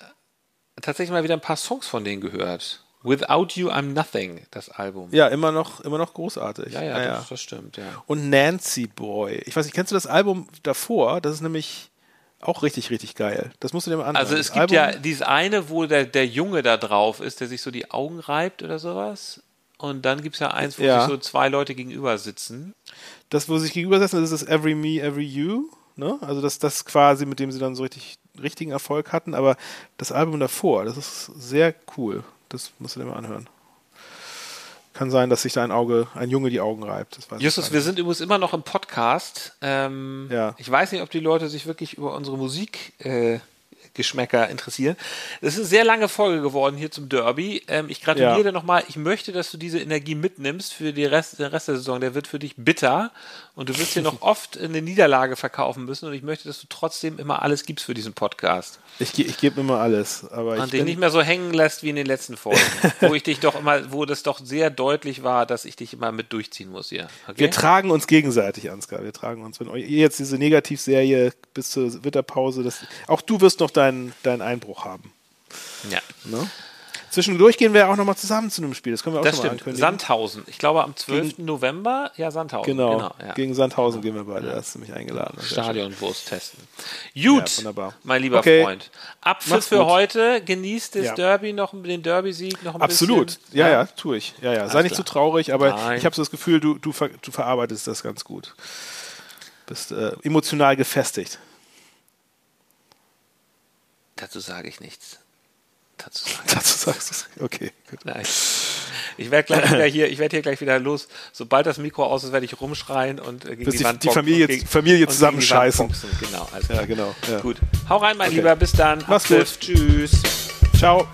B: tatsächlich mal wieder ein paar Songs von denen gehört. Without You I'm Nothing, das Album.
C: Ja, immer noch, immer noch großartig.
B: Ja, ja, ja, das, das, stimmt, ja.
C: Und Nancy Boy. Ich weiß nicht, kennst du das Album davor? Das ist nämlich auch richtig, richtig geil. Das musst du dir mal anschauen.
B: Also es gibt Album, ja dieses eine, wo der, der Junge da drauf ist, der sich so die Augen reibt oder sowas. Und dann gibt es ja eins, wo ja. sich so zwei Leute gegenüber sitzen.
C: Das, wo sie sich gegenüber sitzen, das ist das Every Me, Every You. Ne? Also das, das quasi, mit dem sie dann so richtig richtigen Erfolg hatten, aber das Album davor, das ist sehr cool. Das musst du dir mal anhören. Kann sein, dass sich da ein Auge, ein Junge die Augen reibt.
B: Justus, wir sind übrigens immer noch im Podcast. Ähm, ja. Ich weiß nicht, ob die Leute sich wirklich über unsere Musik äh, Geschmäcker interessieren. Das ist eine sehr lange Folge geworden hier zum Derby. Ähm, ich gratuliere ja. dir nochmal. Ich möchte, dass du diese Energie mitnimmst für die Rest, den Rest der Saison. Der wird für dich bitter und du wirst hier noch oft eine Niederlage verkaufen müssen und ich möchte, dass du trotzdem immer alles gibst für diesen Podcast.
C: Ich, ich gebe immer alles. Aber und
B: dich nicht mehr so hängen lässt wie in den letzten Folgen, wo ich dich doch immer, wo das doch sehr deutlich war, dass ich dich immer mit durchziehen muss hier.
C: Okay? Wir tragen uns gegenseitig, Ansgar. Wir tragen uns. Wenn ihr jetzt diese Negativserie bis zur Winterpause, das, auch du wirst noch deinen, deinen Einbruch haben.
B: Ja.
C: Ne? Zwischendurch gehen wir auch nochmal zusammen zu einem Spiel. Das können wir auch
B: Das
C: schon mal
B: stimmt.
C: ankündigen.
B: Sandhausen. Ich glaube am 12. November. Ja, Sandhausen.
C: Genau,
B: genau ja.
C: gegen Sandhausen gehen wir beide. Da hast du mich eingeladen.
B: Stadionwurst testen. Gut,
C: Ja, wunderbar.
B: mein lieber
C: Okay.
B: Freund. Abpfiff
C: Mach's
B: für
C: gut.
B: heute. Genießt das
C: Ja.
B: Derby noch, den Derby-Sieg noch ein
C: Absolut.
B: bisschen.
C: Ja, ja, tue ich. Ja, ja. Sei nicht
B: klar.
C: zu traurig, aber
B: Nein.
C: ich habe so das Gefühl, du, du, ver du verarbeitest das ganz gut. Bist äh, emotional gefestigt.
B: Dazu sage ich nichts. Dazu sage
C: Dazu sagst du es. Okay, gut.
B: Nein. Ich werde gleich wieder hier, ich werde hier gleich wieder los. Sobald das Mikro aus ist, werde ich rumschreien und äh, gegen
C: Bis
B: die,
C: die-
B: Wand
C: die Familie-
B: und gegen,
C: Familie
B: und gegen die Wand
C: zusammenscheißen.
B: Genau, alles
C: Ja, genau. Ja.
B: Gut. Hau rein, mein
C: Okay.
B: Lieber. Bis dann.
C: Mach's
B: Abpfiff. Tschüss.
C: Ciao.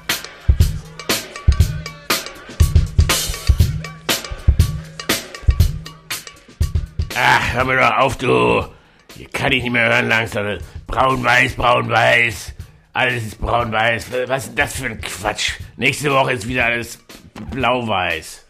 F: Ach, hör mir doch auf, du. Hier kann ich nicht mehr hören langsam. Braun-Weiß, Braun-Weiß. Alles ist Braun-Weiß. Was ist das für ein Quatsch? Nächste Woche ist wieder alles Blau-Weiß.